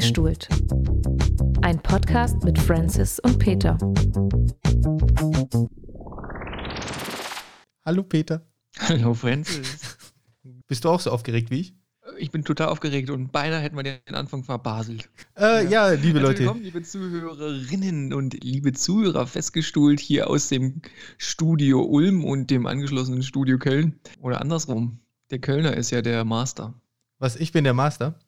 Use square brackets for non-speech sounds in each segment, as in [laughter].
Festgestuhlt. Ein Podcast mit Francis und Peter. Hallo Peter. Hallo Francis. [laughs] Bist du auch so aufgeregt wie ich? Ich bin total aufgeregt und beinahe hätten wir den Anfang verbaselt. Äh, ja. ja. liebe also Leute. Willkommen, liebe Zuhörerinnen und liebe Zuhörer, festgestuhlt hier aus dem Studio Ulm und dem angeschlossenen Studio Köln. Oder andersrum. Der Kölner ist ja der Master. Was, ich bin der Master?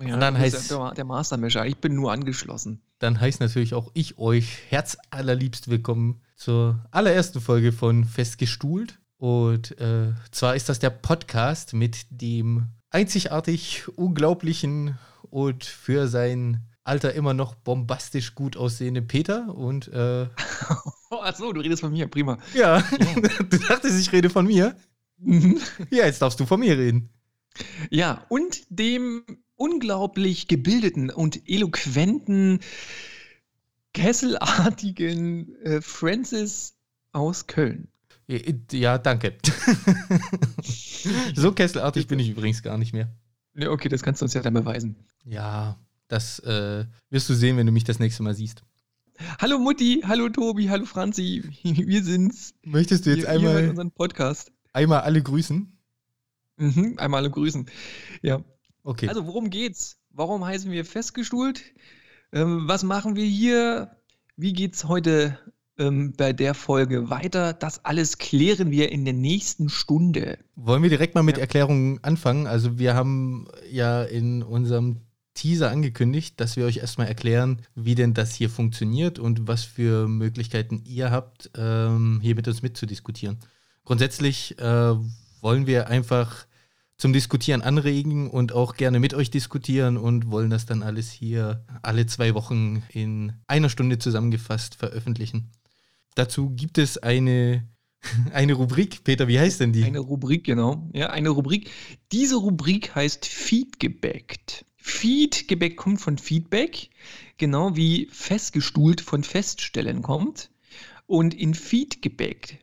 Ja, und dann heißt der, der Mastermescher. Ich bin nur angeschlossen. Dann heißt natürlich auch ich euch herzallerliebst willkommen zur allerersten Folge von Festgestuhlt. Und äh, zwar ist das der Podcast mit dem einzigartig unglaublichen und für sein Alter immer noch bombastisch gut aussehenden Peter und äh, [laughs] Achso, du redest von mir, prima. Ja, ja. [laughs] du dachtest, ich rede von mir? Mhm. ja, jetzt darfst du von mir reden. Ja, und dem unglaublich gebildeten und eloquenten, kesselartigen äh, Francis aus Köln. Ja, danke. [laughs] so kesselartig bin ich übrigens gar nicht mehr. Ja, okay, das kannst du uns ja dann beweisen. Ja, das äh, wirst du sehen, wenn du mich das nächste Mal siehst. Hallo Mutti, hallo Tobi, hallo Franzi, [laughs] wir sind's. Möchtest du jetzt wir, einmal unseren Podcast? Einmal alle grüßen? Mhm, einmal alle grüßen. Ja. Okay. Also, worum geht's? Warum heißen wir festgestuhlt? Ähm, was machen wir hier? Wie geht's heute ähm, bei der Folge weiter. Das alles klären wir in der nächsten Stunde. Wollen wir direkt mal mit ja. Erklärungen anfangen? Also wir haben ja in unserem Teaser angekündigt, dass wir euch erstmal erklären, wie denn das hier funktioniert und was für Möglichkeiten ihr habt, ähm, hier mit uns mitzudiskutieren. Grundsätzlich äh, wollen wir einfach zum Diskutieren anregen und auch gerne mit euch diskutieren und wollen das dann alles hier alle zwei Wochen in einer Stunde zusammengefasst veröffentlichen. Dazu gibt es eine, [laughs] eine Rubrik. Peter, wie heißt denn die? Eine Rubrik, genau. Ja, eine Rubrik. Diese Rubrik heißt Feedgebackt. Feedgebackt kommt von Feedback, genau wie festgestuhlt von Feststellen kommt. Und in Feedgebackt,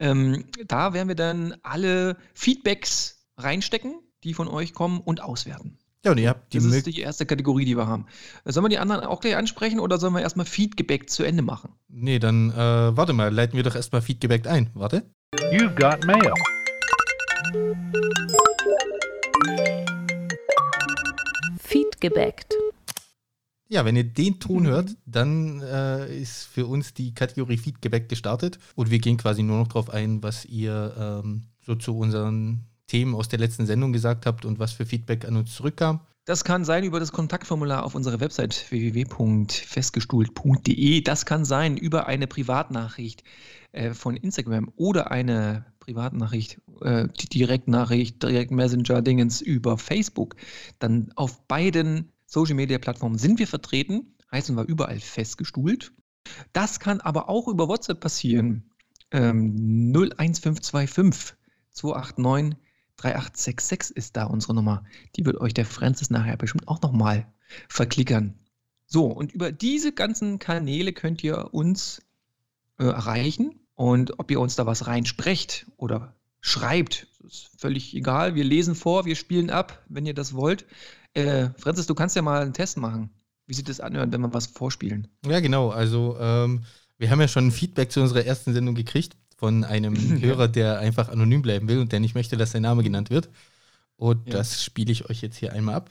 ähm, da werden wir dann alle Feedbacks reinstecken, die von euch kommen und auswerten. Ja, und ihr habt die Das ist die erste Kategorie, die wir haben. Sollen wir die anderen auch gleich ansprechen oder sollen wir erstmal Feedgebackt zu Ende machen? Nee, dann äh, warte mal, leiten wir doch erstmal Feedgebackt ein. Warte. You've got mail. Feedgebackt. Ja, wenn ihr den Ton hört, dann äh, ist für uns die Kategorie Feedgebackt gestartet und wir gehen quasi nur noch darauf ein, was ihr ähm, so zu unseren Themen aus der letzten Sendung gesagt habt und was für Feedback an uns zurückkam. Das kann sein über das Kontaktformular auf unserer Website www.festgestuhlt.de. Das kann sein über eine Privatnachricht äh, von Instagram oder eine Privatnachricht, äh, Direktnachricht, Direkt Messenger-Dingens über Facebook. Dann auf beiden Social Media Plattformen sind wir vertreten, heißen wir überall festgestuhlt. Das kann aber auch über WhatsApp passieren. Ähm, 01525 289 3866 ist da unsere Nummer. Die wird euch der Francis nachher bestimmt auch nochmal verklickern. So, und über diese ganzen Kanäle könnt ihr uns äh, erreichen. Und ob ihr uns da was reinsprecht oder schreibt, ist völlig egal. Wir lesen vor, wir spielen ab, wenn ihr das wollt. Äh, Francis, du kannst ja mal einen Test machen. Wie sieht es anhören, wenn wir was vorspielen? Ja, genau. Also, ähm, wir haben ja schon Feedback zu unserer ersten Sendung gekriegt von einem [laughs] Hörer, der einfach anonym bleiben will und der nicht möchte, dass sein Name genannt wird. Und ja. das spiele ich euch jetzt hier einmal ab.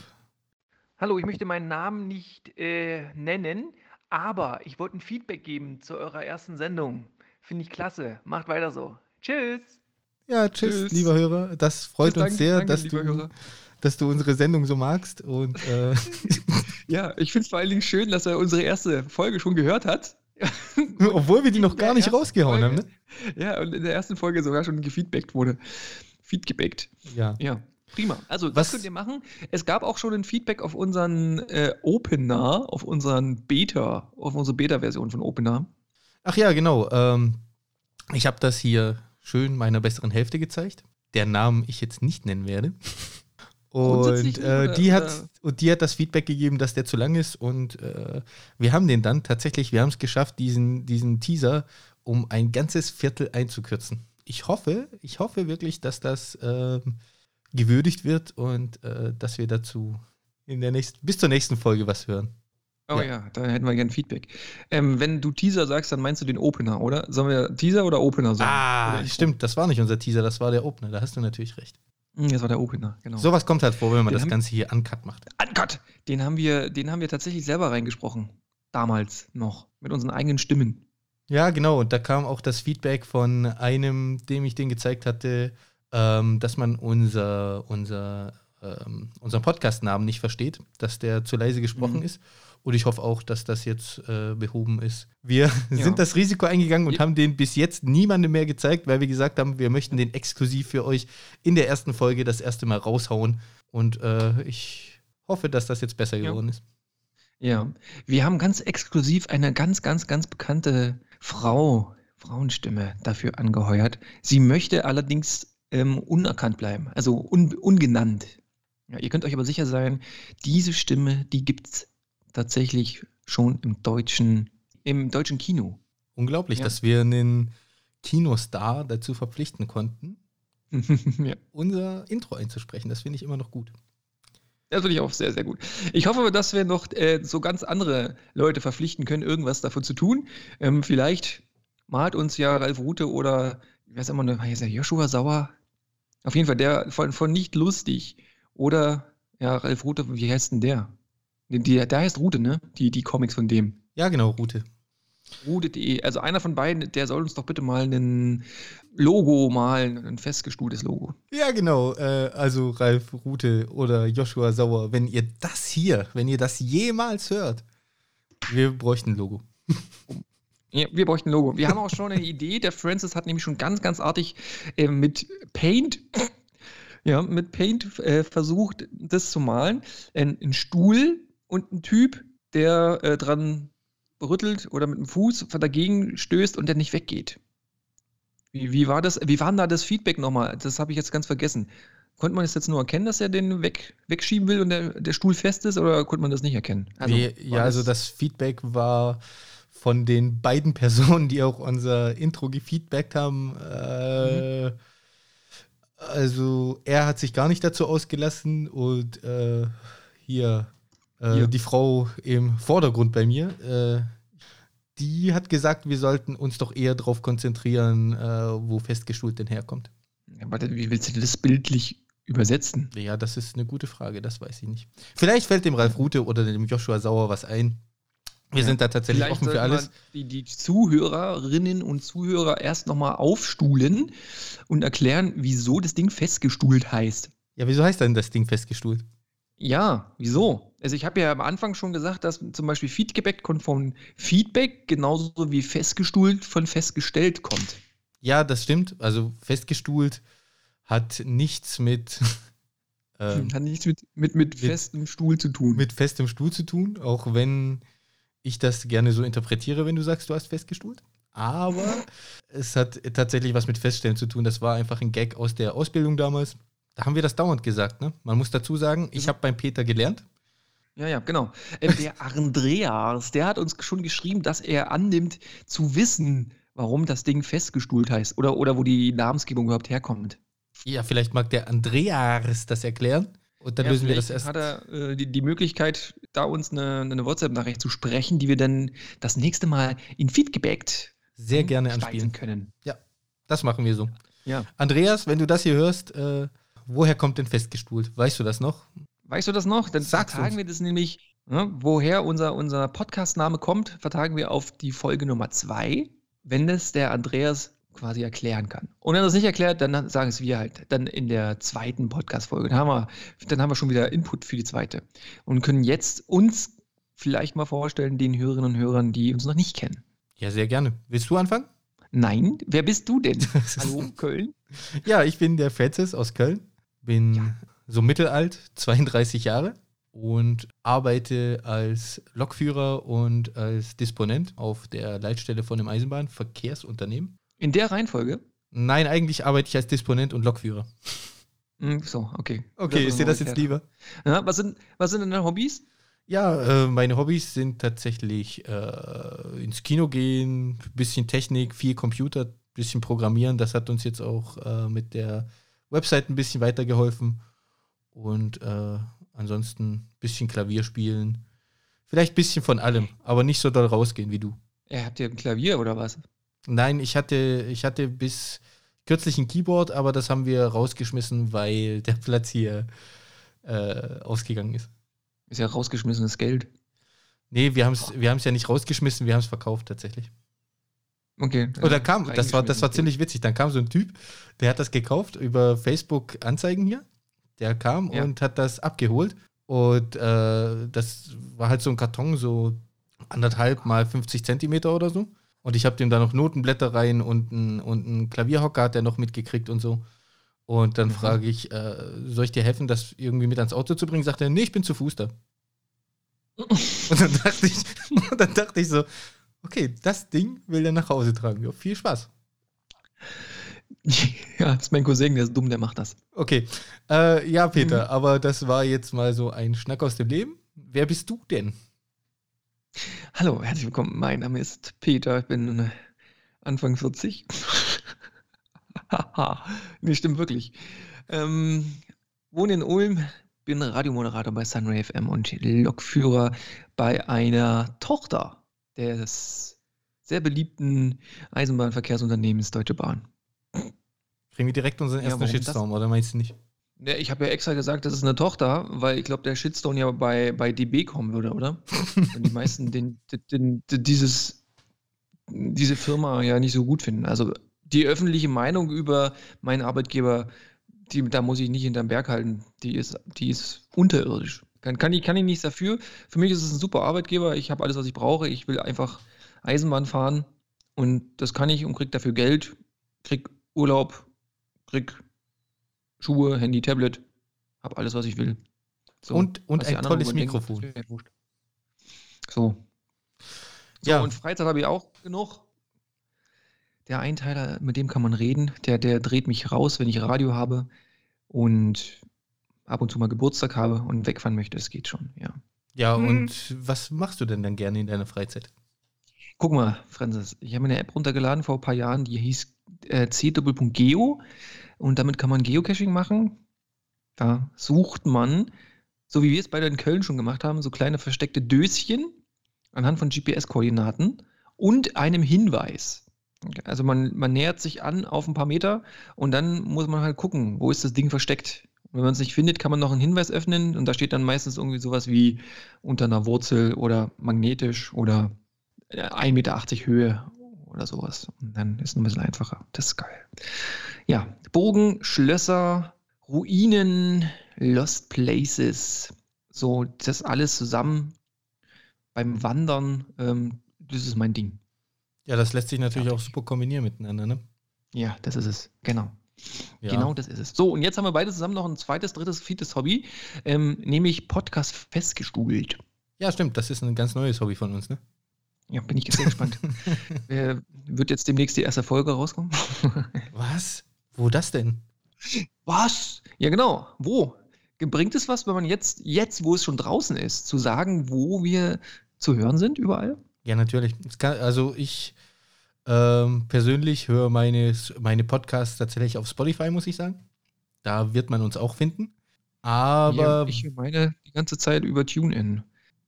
Hallo, ich möchte meinen Namen nicht äh, nennen, aber ich wollte ein Feedback geben zu eurer ersten Sendung. Finde ich klasse. Macht weiter so. Tschüss. Ja, tschüss, tschüss. lieber Hörer. Das freut tschüss, uns danke, sehr, danke, dass, du, dass du unsere Sendung so magst. Und, äh [laughs] ja, ich finde es vor allen Dingen schön, dass er unsere erste Folge schon gehört hat. [laughs] Obwohl wir die noch gar nicht rausgehauen Folge, haben, ne? Ja, und in der ersten Folge sogar schon gefeedbackt wurde. Feedgebackt. Ja. Ja. Prima. Also, was das könnt ihr machen. Es gab auch schon ein Feedback auf unseren äh, Opener, auf unseren Beta, auf unsere Beta-Version von Opener. Ach ja, genau. Ähm, ich habe das hier schön meiner besseren Hälfte gezeigt, der Namen ich jetzt nicht nennen werde. Und äh, die, hat, und die hat das Feedback gegeben, dass der zu lang ist. Und äh, wir haben den dann tatsächlich, wir haben es geschafft, diesen, diesen Teaser um ein ganzes Viertel einzukürzen. Ich hoffe, ich hoffe wirklich, dass das äh, gewürdigt wird und äh, dass wir dazu in der nächsten, bis zur nächsten Folge was hören. Oh ja, ja da hätten wir gern Feedback. Ähm, wenn du Teaser sagst, dann meinst du den Opener, oder? Sollen wir Teaser oder Opener sagen? Ah, oder stimmt, das war nicht unser Teaser, das war der Opener, da hast du natürlich recht. Hm, das war der Opener, genau. Sowas kommt halt vor, wenn man Den das Ganze hier uncut macht. Uncut! Den haben, wir, den haben wir tatsächlich selber reingesprochen. Damals noch. Mit unseren eigenen Stimmen. Ja, genau. Und da kam auch das Feedback von einem, dem ich den gezeigt hatte, ähm, dass man unser, unser, ähm, unseren Podcast-Namen nicht versteht, dass der zu leise gesprochen Mhm. ist. Und ich hoffe auch, dass das jetzt äh, behoben ist. Wir [laughs] Ja. sind das Risiko eingegangen und Ja. haben den bis jetzt niemandem mehr gezeigt, weil wir gesagt haben, wir möchten den exklusiv für euch in der ersten Folge das erste Mal raushauen. Und äh, ich hoffe, dass das jetzt besser Ja. geworden ist. Ja. Wir haben ganz exklusiv eine ganz, ganz, ganz bekannte Frau, Frauenstimme dafür angeheuert. Sie möchte allerdings ähm, unerkannt bleiben, also un, ungenannt. Ja, ihr könnt euch aber sicher sein, diese Stimme, die gibt es tatsächlich schon im deutschen, im deutschen Kino. Unglaublich, Ja. dass wir einen Kinostar dazu verpflichten konnten, [laughs] ja. unser Intro einzusprechen. Das finde ich immer noch gut. Das finde ich auch sehr, sehr gut. Ich hoffe, dass wir noch äh, so ganz andere Leute verpflichten können, irgendwas davon zu tun. Ähm, vielleicht malt uns ja Ralf Rute oder, ich weiß immer, noch, heißt der Joshua Sauer? Auf jeden Fall der von, von Nicht Lustig. Oder, ja, Ralf Rute, wie heißt denn der? Die, der heißt Rute, ne? Die, die Comics von dem. Ja, genau, Rute. Rute.de. Also einer von beiden, der soll uns doch bitte mal ein Logo malen, ein festgestuhltes Logo. Ja, genau. Äh, also Ralf Rute oder Joshua Sauer, wenn ihr das hier, wenn ihr das jemals hört, wir bräuchten ein Logo. [laughs] Ja, wir bräuchten ein Logo. Wir haben auch schon eine Idee. Der Francis hat nämlich schon ganz, ganz artig äh, mit Paint, ja, mit Paint äh, versucht, das zu malen. Ein, ein Stuhl und ein Typ, der äh, dran rüttelt oder mit dem Fuß dagegen stößt und der nicht weggeht. Wie, wie war das? Wie war denn da das Feedback nochmal? Das habe ich jetzt ganz vergessen. Konnte man es jetzt nur erkennen, dass er den weg, wegschieben will und der, der Stuhl fest ist, oder konnte man das nicht erkennen? Wir, war ja, also das Feedback war von den beiden [laughs] Personen, die auch unser Intro gefeedbackt haben. Äh, Also er hat sich gar nicht dazu ausgelassen und äh, hier äh, die Frau im Vordergrund bei mir, äh, die hat gesagt, wir sollten uns doch eher darauf konzentrieren, äh, wo festgestuhlt denn herkommt. Ja, warte, wie willst du das bildlich übersetzen? Ja, das ist eine gute Frage, das weiß ich nicht. Vielleicht fällt dem Ralf Rute oder dem Joshua Sauer was ein. Wir Ja. sind da tatsächlich Vielleicht offen für alles. Die, die Zuhörerinnen und Zuhörer erst nochmal aufstuhlen und erklären, wieso das Ding festgestuhlt heißt. Ja, wieso heißt denn das Ding festgestuhlt? Ja, wieso? Also ich habe ja am Anfang schon gesagt, dass zum Beispiel Feedback kommt von Feedback, genauso wie festgestuhlt von festgestellt kommt. Ja, das stimmt. Also festgestuhlt hat nichts mit, [laughs] ähm, Hat nichts mit, mit, mit festem Stuhl zu tun. mit festem Stuhl zu tun, auch wenn ich das gerne so interpretiere, wenn du sagst, du hast festgestuhlt. Aber [laughs] es hat tatsächlich was mit Feststellen zu tun. Das war einfach ein Gag aus der Ausbildung damals. Da haben wir das dauernd gesagt. Ne? Man muss dazu sagen, ich habe beim Peter gelernt. Ja, ja, genau. Äh, Der Andreas, der hat uns schon geschrieben, dass er annimmt zu wissen, warum das Ding festgestuhlt heißt oder, oder wo die Namensgebung überhaupt herkommt. Ja, vielleicht mag der Andreas das erklären. Und dann Ja, lösen wir das erst. Hat er äh, die, die Möglichkeit, da uns eine, eine WhatsApp-Nachricht zu sprechen, die wir dann das nächste Mal in Feedback Sehr gerne anspielen. können. Das machen wir so. Ja. Andreas, wenn du das hier hörst, äh, woher kommt denn festgestuhlt? Weißt du das noch? Weißt du das noch? Dann Sag's vertagen uns. wir das nämlich, ne, woher unser, unser Podcast-Name kommt, vertagen wir auf die Folge Nummer zwei, wenn es der Andreas quasi erklären kann. Und wenn er es nicht erklärt, dann sagen es wir halt. Dann in der zweiten Podcast-Folge. Dann, haben wir- dann haben wir schon wieder Input für die zweite. Und können jetzt uns vielleicht mal vorstellen, den Hörerinnen und Hörern, die uns noch nicht kennen. Ja, sehr gerne. Willst du anfangen? Nein, wer bist du denn? [laughs] Hallo, Köln? Ja, ich bin der Francis aus Köln. Bin Ja. So mittelalt, [laughs] 32 Jahre und arbeite als Lokführer und als Disponent auf der Leitstelle von einem Eisenbahnverkehrsunternehmen. In der Reihenfolge? Nein, eigentlich arbeite ich als Disponent und Lokführer. Hm, so, okay. Okay, ist dir das jetzt lieber? Ja, was, sind, was sind denn deine Hobbys? Ja, äh, meine Hobbys sind tatsächlich äh, ins Kino gehen, bisschen Technik, viel Computer, bisschen Programmieren. Das hat uns jetzt auch äh, mit der Website ein bisschen weitergeholfen. Und äh, ansonsten ein bisschen Klavier spielen. Vielleicht ein bisschen von allem, aber nicht so doll rausgehen wie du. Ja, habt ihr ein Klavier oder was? Nein, ich hatte, ich hatte bis kürzlich ein Keyboard, aber das haben wir rausgeschmissen, weil der Platz hier äh, ausgegangen ist. Ist ja rausgeschmissenes Geld. Nee, wir haben es wir ja nicht rausgeschmissen, wir haben es verkauft tatsächlich. Okay. Oder kam, das war, das war ziemlich witzig. Dann kam so ein Typ, der hat das gekauft über Facebook-Anzeigen hier. Der kam ja. und hat das abgeholt. Und äh, das war halt so ein Karton, so anderthalb mal 50 Zentimeter oder so. Und ich habe dem da noch Notenblätter rein und ein, und ein Klavierhocker hat er noch mitgekriegt und so. Und dann mhm. frage ich, äh, soll ich dir helfen, das irgendwie mit ans Auto zu bringen? Sagt er, nee, ich bin zu Fuß da. und dann dachte ich, [laughs] dann dachte ich so, okay, das Ding will er nach Hause tragen. Ja, viel Spaß. [laughs] Ja, das ist mein Cousin, der ist dumm, der macht das. Okay. Äh, ja, Peter, mhm. aber das war jetzt mal so ein Schnack aus dem Leben. Wer bist du denn? Hallo, herzlich willkommen. Mein Name ist Peter, ich bin äh, Anfang 40. [laughs] nee, stimmt wirklich. Ähm, wohne in Ulm, bin Radiomoderator bei Sunray FM und Lokführer bei einer Tochter des sehr beliebten Eisenbahnverkehrsunternehmens Deutsche Bahn. Kriegen wir direkt unseren ersten ja, Shitstorm, oder meinst du nicht? Ja, ich habe ja extra gesagt, das ist eine Tochter, weil ich glaube, der Shitstorm ja bei, bei DB kommen würde, oder? [laughs] Wenn die meisten den, den, den, dieses, diese Firma ja nicht so gut finden. Also die öffentliche Meinung über meinen Arbeitgeber, die, da muss ich nicht hinterm Berg halten. Die ist, die ist unterirdisch. Kann, kann, ich, kann ich nichts dafür. Für mich ist es ein super Arbeitgeber. Ich habe alles, was ich brauche. Ich will einfach Eisenbahn fahren und das kann ich und krieg dafür Geld, krieg Urlaub, krieg Schuhe, Handy, Tablet, habe alles, was ich will. So, und und ein tolles Mikrofon. Denken, so. so. Ja. Und Freizeit habe ich auch genug. Der Einteiler, mit dem kann man reden, der, der dreht mich raus, wenn ich Radio habe und ab und zu mal Geburtstag habe und wegfahren möchte. Das geht schon, ja. Ja, hm. und was machst du denn dann gerne in deiner Freizeit? Guck mal, Francis, ich habe eine App runtergeladen vor ein paar Jahren, die hieß äh, c-geo und damit kann man Geocaching machen. Da sucht man, so wie wir es beide in Köln schon gemacht haben, so kleine versteckte Döschen anhand von GPS-Koordinaten und einem Hinweis. Also man, man nähert sich an auf ein paar Meter und dann muss man halt gucken, wo ist das Ding versteckt. wenn man es nicht findet, kann man noch einen Hinweis öffnen und da steht dann meistens irgendwie sowas wie unter einer Wurzel oder magnetisch oder 1,80 Meter Höhe oder sowas. Und dann ist es ein bisschen einfacher. Das ist geil. Ja, Bogen, Schlösser, Ruinen, Lost Places. So, das alles zusammen beim Wandern, ähm, das ist mein Ding. Ja, das lässt sich natürlich ja. auch super kombinieren miteinander, ne? Ja, das ist es. Genau. Ja. Genau, das ist es. So, und jetzt haben wir beide zusammen noch ein zweites, drittes, viertes Hobby, ähm, nämlich Podcast festgestuhlt. Ja, stimmt. Das ist ein ganz neues Hobby von uns, ne? Ja, bin ich sehr gespannt. [laughs] wird jetzt demnächst die erste Folge rauskommen? [laughs] was? Wo das denn? Was? Ja, genau. Wo? Bringt es was, wenn man jetzt, jetzt, wo es schon draußen ist, zu sagen, wo wir zu hören sind, überall? Ja, natürlich. Kann, also ich ähm, persönlich höre meine, meine Podcasts tatsächlich auf Spotify, muss ich sagen. Da wird man uns auch finden. Aber. Ja, ich meine die ganze Zeit über TuneIn.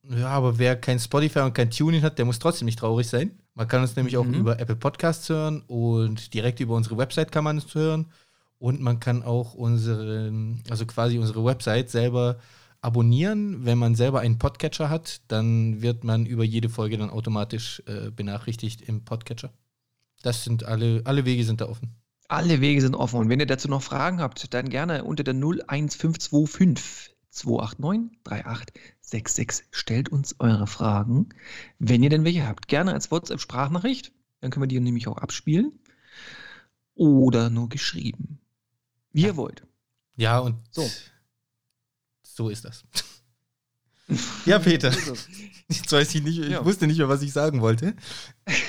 Ja, aber wer kein Spotify und kein Tuning hat, der muss trotzdem nicht traurig sein. Man kann uns nämlich mhm. auch über Apple Podcasts hören und direkt über unsere Website kann man es hören. Und man kann auch unsere, also quasi unsere Website selber abonnieren. Wenn man selber einen Podcatcher hat, dann wird man über jede Folge dann automatisch äh, benachrichtigt im Podcatcher. Das sind alle, alle Wege sind da offen. Alle Wege sind offen. Und wenn ihr dazu noch Fragen habt, dann gerne unter der 01525 289 3866. Stellt uns eure Fragen, wenn ihr denn welche habt. Gerne als WhatsApp-Sprachnachricht, dann können wir die nämlich auch abspielen. Oder nur geschrieben. Wie ihr wollt. Ja, und so, so ist das. [laughs] ja, Peter. Jetzt weiß ich nicht, ich ja. wusste nicht mehr, was ich sagen wollte.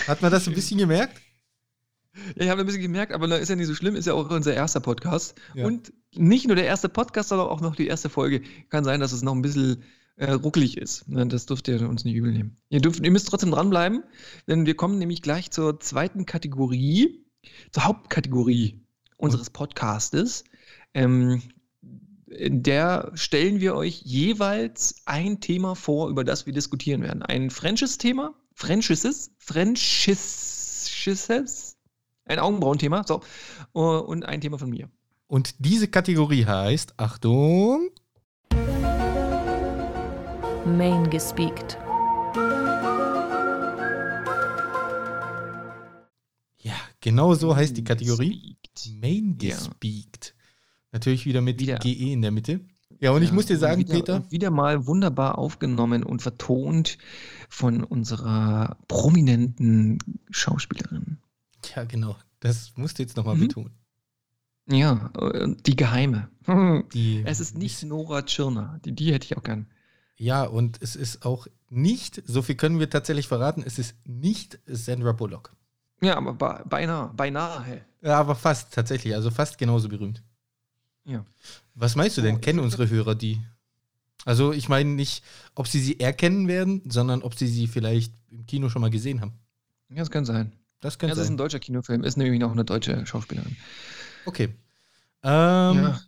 Hat man das ein bisschen gemerkt? Ja, ich habe ein bisschen gemerkt, aber ist ja nicht so schlimm, ist ja auch unser erster Podcast. Ja. Und nicht nur der erste Podcast, sondern auch noch die erste Folge. Kann sein, dass es noch ein bisschen äh, ruckelig ist. Ne, das dürft ihr uns nicht übel nehmen. Ihr, dürft, ihr müsst trotzdem dranbleiben, denn wir kommen nämlich gleich zur zweiten Kategorie, zur Hauptkategorie unseres Podcastes. Ähm, in der stellen wir euch jeweils ein Thema vor, über das wir diskutieren werden. Ein Frenches Thema, Frenches, Frenches, ein Augenbrauenthema, so, und ein Thema von mir. Und diese Kategorie heißt, Achtung, Main gespeakt. Ja, genau so heißt die Kategorie. Speakt. Main Ja. gespeakt. Natürlich wieder mit Wieder. GE in der Mitte. Ja, und ich muss dir sagen, wieder, Peter, Wieder mal wunderbar aufgenommen und vertont von unserer prominenten Schauspielerin. Ja genau, das musst du jetzt nochmal Mhm. betonen. Ja, äh, die Geheime. [laughs] Die, Es ist nicht Nora Tschirner. Die, die hätte ich auch gern. Ja, und es ist auch nicht, so viel können wir tatsächlich verraten, es ist nicht Sandra Bullock. Ja, aber be- beinahe, beinahe. Ja, aber fast, tatsächlich, also fast genauso berühmt. Ja. Was meinst du denn? Oh, Kennen unsere Hörer die? Also, ich meine nicht, ob sie sie erkennen werden, sondern ob sie sie vielleicht im Kino schon mal gesehen haben. Ja, das kann sein. Das könnte Ja, das ist ein deutscher Kinofilm, ist nämlich auch eine deutsche Schauspielerin. Okay. Ähm, Ja.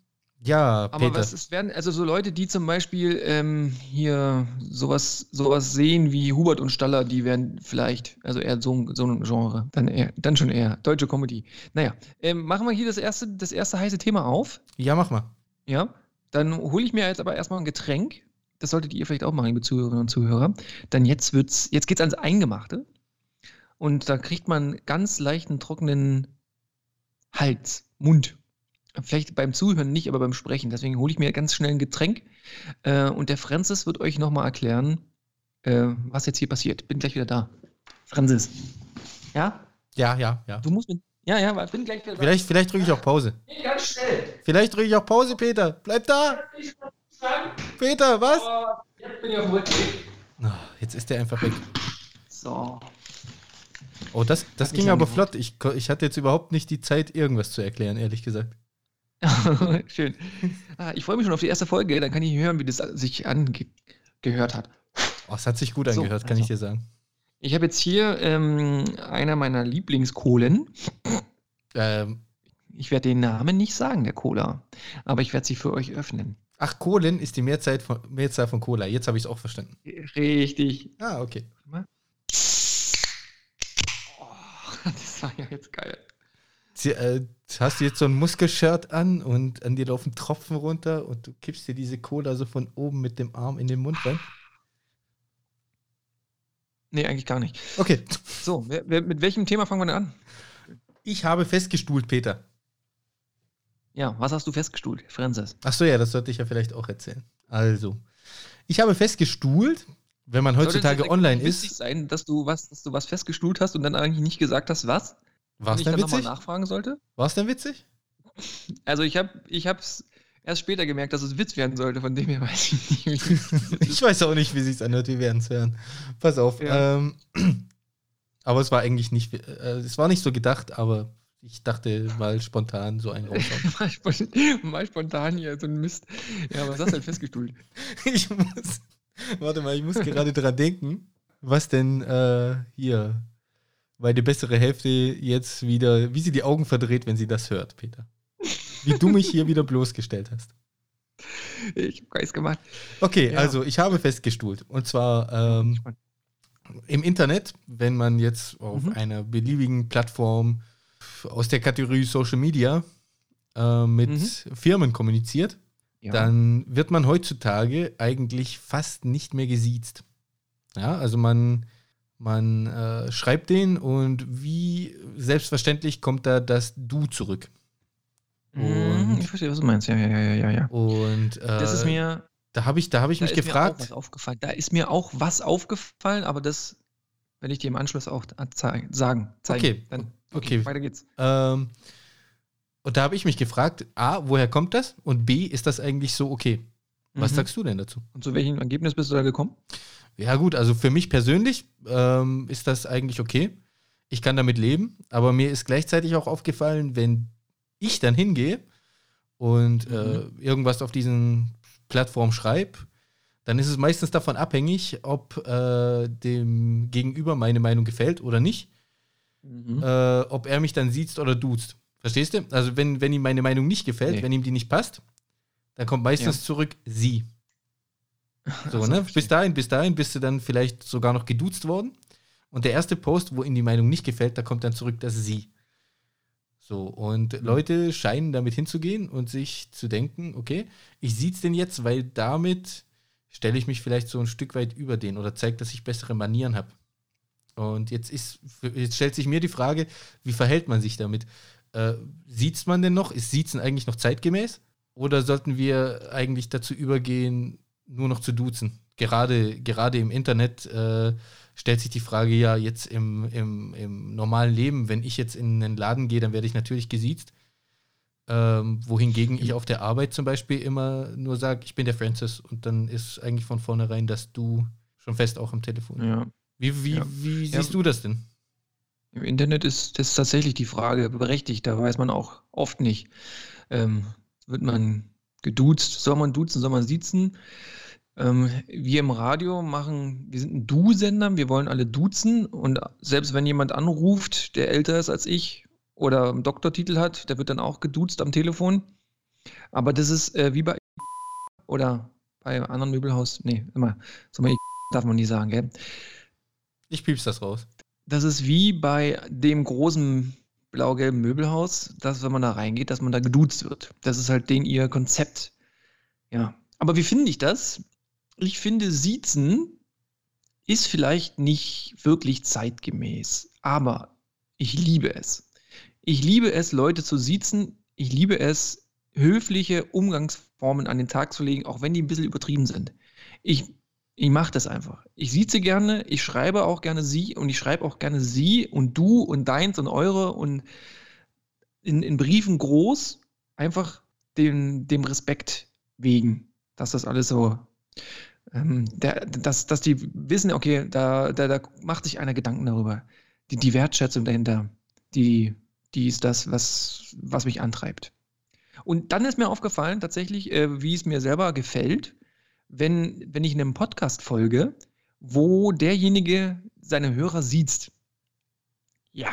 ja. Aber Peter. was es werden, also so Leute, die zum Beispiel ähm, hier sowas, sowas sehen wie Hubert und Staller, die werden vielleicht, also eher so, ein- so ein Genre, dann eher, dann schon eher deutsche Comedy. Naja, ähm, machen wir hier das erste, das erste heiße Thema auf. Ja, mach mal. Ja, dann hole ich mir jetzt aber erstmal ein Getränk. Das solltet ihr vielleicht auch machen, liebe Zuhörerinnen und Zuhörer. Denn jetzt wird's, jetzt geht's ans Eingemachte. Und da kriegt man ganz leichten, trockenen Hals, Mund. Vielleicht beim Zuhören nicht, aber beim Sprechen. Deswegen hole ich mir ganz schnell ein Getränk. Äh, und der Francis wird euch nochmal erklären, äh, was jetzt hier passiert. Bin gleich wieder da. Francis. Ja? Ja, ja, ja. Du musst mit. Ja, ja, bin gleich wieder da. Vielleicht, vielleicht drücke ich auch Pause. Geh ganz schnell. Vielleicht drücke ich auch Pause, Peter. Bleib da. Peter, was? Oh, jetzt bin ich auf dem Rückweg. Ah, jetzt ist der einfach weg. So. Oh, das, das Hat ging aber flott. Ich, ich hatte jetzt überhaupt nicht die Zeit, irgendwas zu erklären, ehrlich gesagt. [laughs] Schön. Ah, ich freue mich schon auf die erste Folge, dann kann ich hören, wie das sich angehört hat. Oh, es hat sich gut So, angehört, kann also. ich dir sagen. Ich habe jetzt hier ähm, einer meiner Lieblingskohlen. Ähm, Ich werde den Namen nicht sagen, der Cola, aber ich werde sie für euch öffnen. ach, Kohlen ist die Mehrzahl von, Mehrzahl von Cola. Jetzt habe ich es auch verstanden. Richtig. Ah, okay. Mal. [laughs] Das war ja jetzt geil. Sie, äh, hast du jetzt so ein Muskelshirt an und an dir laufen Tropfen runter und du kippst dir diese Cola so von oben mit dem Arm in den Mund rein? Nee, eigentlich gar nicht. Okay. So, wer, wer, mit welchem Thema fangen wir denn an? Ich habe festgestuhlt, Peter. Ja, was hast du festgestuhlt, Francis? Ach so, ja, das sollte ich ja vielleicht auch erzählen. Also, ich habe festgestuhlt, wenn man Sollte heutzutage das online witzig ist. sein, dass du was, dass du was festgestuhlt hast und dann eigentlich nicht gesagt hast, was? War es ich denn witzig? nachfragen sollte? War es denn witzig? Also ich habe ich hab's erst später gemerkt, dass es Witz werden sollte, von dem her [laughs] weiß ich nicht. Ich weiß auch nicht, wie sich's anhört. Wir werden es hören. Pass auf. Ja. Ähm, [clears throat] aber es war eigentlich nicht, äh, es war nicht so gedacht, aber ich dachte mal spontan so ein [laughs] mal, mal spontan hier so ein Mist. Ja, was hast du denn festgestuhlt? [laughs] ich muss, [laughs] warte mal, ich muss gerade dran denken, was denn äh, hier meine bessere Hälfte jetzt wieder, wie sie die Augen verdreht, wenn sie das hört, Peter. Wie du mich hier wieder bloßgestellt hast. Ich hab Geist gemacht. Okay, Ja. also ich habe festgestuhlt. Und zwar ähm, im Internet, wenn man jetzt auf Mhm. einer beliebigen Plattform aus der Kategorie Social Media äh, mit Mhm. Firmen kommuniziert, Ja. dann wird man heutzutage eigentlich fast nicht mehr gesiezt. Ja, also man, man äh, schreibt den und wie selbstverständlich kommt da das Du zurück. Mhm, und- ich verstehe, was du meinst. Ja, ja, ja, ja, ja. Und äh, Das ist mir, da habe ich, da hab ich mich ist mir auch gefragt. was aufgefallen. Da ist mir auch was aufgefallen, aber das werde ich dir im Anschluss auch zei- sagen. Zeigen. Okay, Dann, okay. Weiter geht's. Ähm, und da habe ich mich gefragt, A, woher kommt das? Und B, ist das eigentlich so okay? Was Mhm. sagst du denn dazu? Und zu welchem Ergebnis bist du da gekommen? Ja gut, also für mich persönlich ähm, ist das eigentlich okay. Ich kann damit leben, aber mir ist gleichzeitig auch aufgefallen, wenn ich dann hingehe und äh, irgendwas auf diesen Plattformen schreibe, dann ist es meistens davon abhängig, ob äh, dem Gegenüber meine Meinung gefällt oder nicht. Mhm. äh, ob er mich dann sieht oder duzt. Verstehst du? Also wenn, wenn ihm meine Meinung nicht gefällt, Nee. wenn ihm die nicht passt, dann kommt meistens Ja. zurück sie. [laughs] So, Also, ne? verstehe. Bis dahin, bis dahin bist du dann vielleicht sogar noch geduzt worden. Und der erste Post, wo ihnen die Meinung nicht gefällt, da kommt dann zurück das sie. So, und Mhm. Leute scheinen damit hinzugehen und sich zu denken, okay, ich sieht's denn jetzt, weil damit stelle ich mich vielleicht so ein Stück weit über den oder zeigt, dass ich bessere Manieren habe. Und jetzt ist, jetzt stellt sich mir die Frage, wie verhält man sich damit? Äh, sieht's man denn noch? Ist Siezen eigentlich noch zeitgemäß? Oder sollten wir eigentlich dazu übergehen, nur noch zu duzen? Gerade, gerade im Internet äh, stellt sich die Frage ja jetzt im, im, im normalen Leben, wenn ich jetzt in einen Laden gehe, dann werde ich natürlich gesiezt. Ähm, wohingegen ich auf der Arbeit zum Beispiel immer nur sage, ich bin der Francis und dann ist eigentlich von vornherein das Du schon fest auch am Telefon. Ja. Wie, wie, Ja. wie Ja. siehst du das denn? Im Internet ist das tatsächlich die Frage berechtigt, da weiß man auch oft nicht. Ähm, wird man geduzt? Soll man duzen? Soll man siezen? Ähm, wir im Radio machen, wir sind ein Du-Sender, wir wollen alle duzen und selbst wenn jemand anruft, der älter ist als ich oder einen Doktortitel hat, der wird dann auch geduzt am Telefon. Aber das ist äh, wie bei [laughs] oder bei einem anderen Möbelhaus, nee, immer, so mal [laughs] darf man nie sagen, gell? Ich piep's das raus. Das ist wie bei dem großen blau-gelben Möbelhaus, dass wenn man da reingeht, dass man da geduzt wird. Das ist halt den ihr Konzept. Ja. Aber wie finde ich das? Ich finde, Siezen ist vielleicht nicht wirklich zeitgemäß, aber ich liebe es. Ich liebe es, Leute zu siezen. Ich liebe es, höfliche Umgangsformen an den Tag zu legen, auch wenn die ein bisschen übertrieben sind. Ich, ich mache das einfach. Ich sieze gerne, ich schreibe auch gerne sie und ich schreibe auch gerne sie und du und deins und eure und in, in Briefen groß, einfach dem, dem Respekt wegen, dass das alles so, ähm, der, dass, dass die wissen, okay, da, da, da macht sich einer Gedanken darüber. Die, die Wertschätzung dahinter, die, die ist das, was, was mich antreibt. Und dann ist mir aufgefallen, tatsächlich, äh, wie es mir selber gefällt, wenn, wenn ich in einem Podcast folge, wo derjenige seine Hörer sieht. Ja.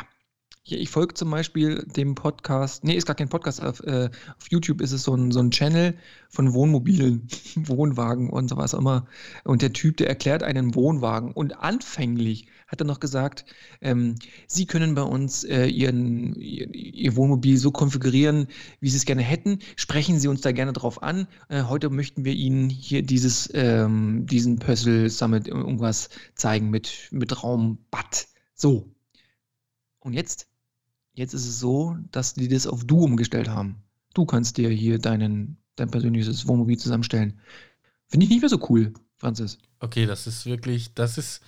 Ich folge zum Beispiel dem Podcast, nee, ist gar kein Podcast, auf, äh, auf YouTube ist es so ein, so ein Channel von Wohnmobilen, [laughs] Wohnwagen und sowas immer. Und der Typ, der erklärt einen Wohnwagen. Und anfänglich hat er noch gesagt, ähm, Sie können bei uns äh, Ihren, ihr, Wohnmobil so konfigurieren, wie Sie es gerne hätten. Sprechen Sie uns da gerne drauf an. Äh, heute möchten wir Ihnen hier dieses, ähm, diesen Pössl Summit irgendwas zeigen mit, mit Raumbad. So. Und jetzt, jetzt ist es so, dass die das auf Du umgestellt haben. Du kannst dir hier deinen, dein persönliches Wohnmobil zusammenstellen. Finde ich nicht mehr so cool, Franzis. Okay, das ist wirklich, das ist,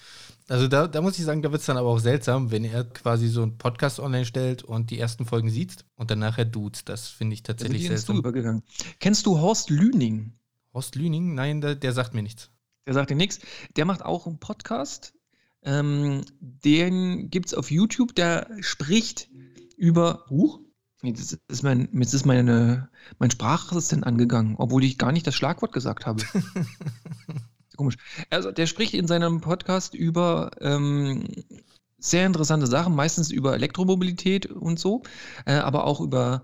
also da, da muss ich sagen, da wird es dann aber auch seltsam, wenn er quasi so einen Podcast online stellt und die ersten Folgen sieht und dann nachher duzt. Das finde ich Da tatsächlich ich ins Du seltsam. übergegangen. Kennst du Horst Lüning? Horst Lüning? Nein, der, der sagt mir nichts. Der sagt dir nichts. Der macht auch einen Podcast. Ähm, den gibt es auf YouTube. Der spricht über. Huch, jetzt ist, mein, jetzt ist meine, mein Sprachassistent angegangen, obwohl ich gar nicht das Schlagwort gesagt habe. [laughs] Komisch. Also, der spricht in seinem Podcast über ähm, sehr interessante Sachen, meistens über Elektromobilität und so, äh, aber auch über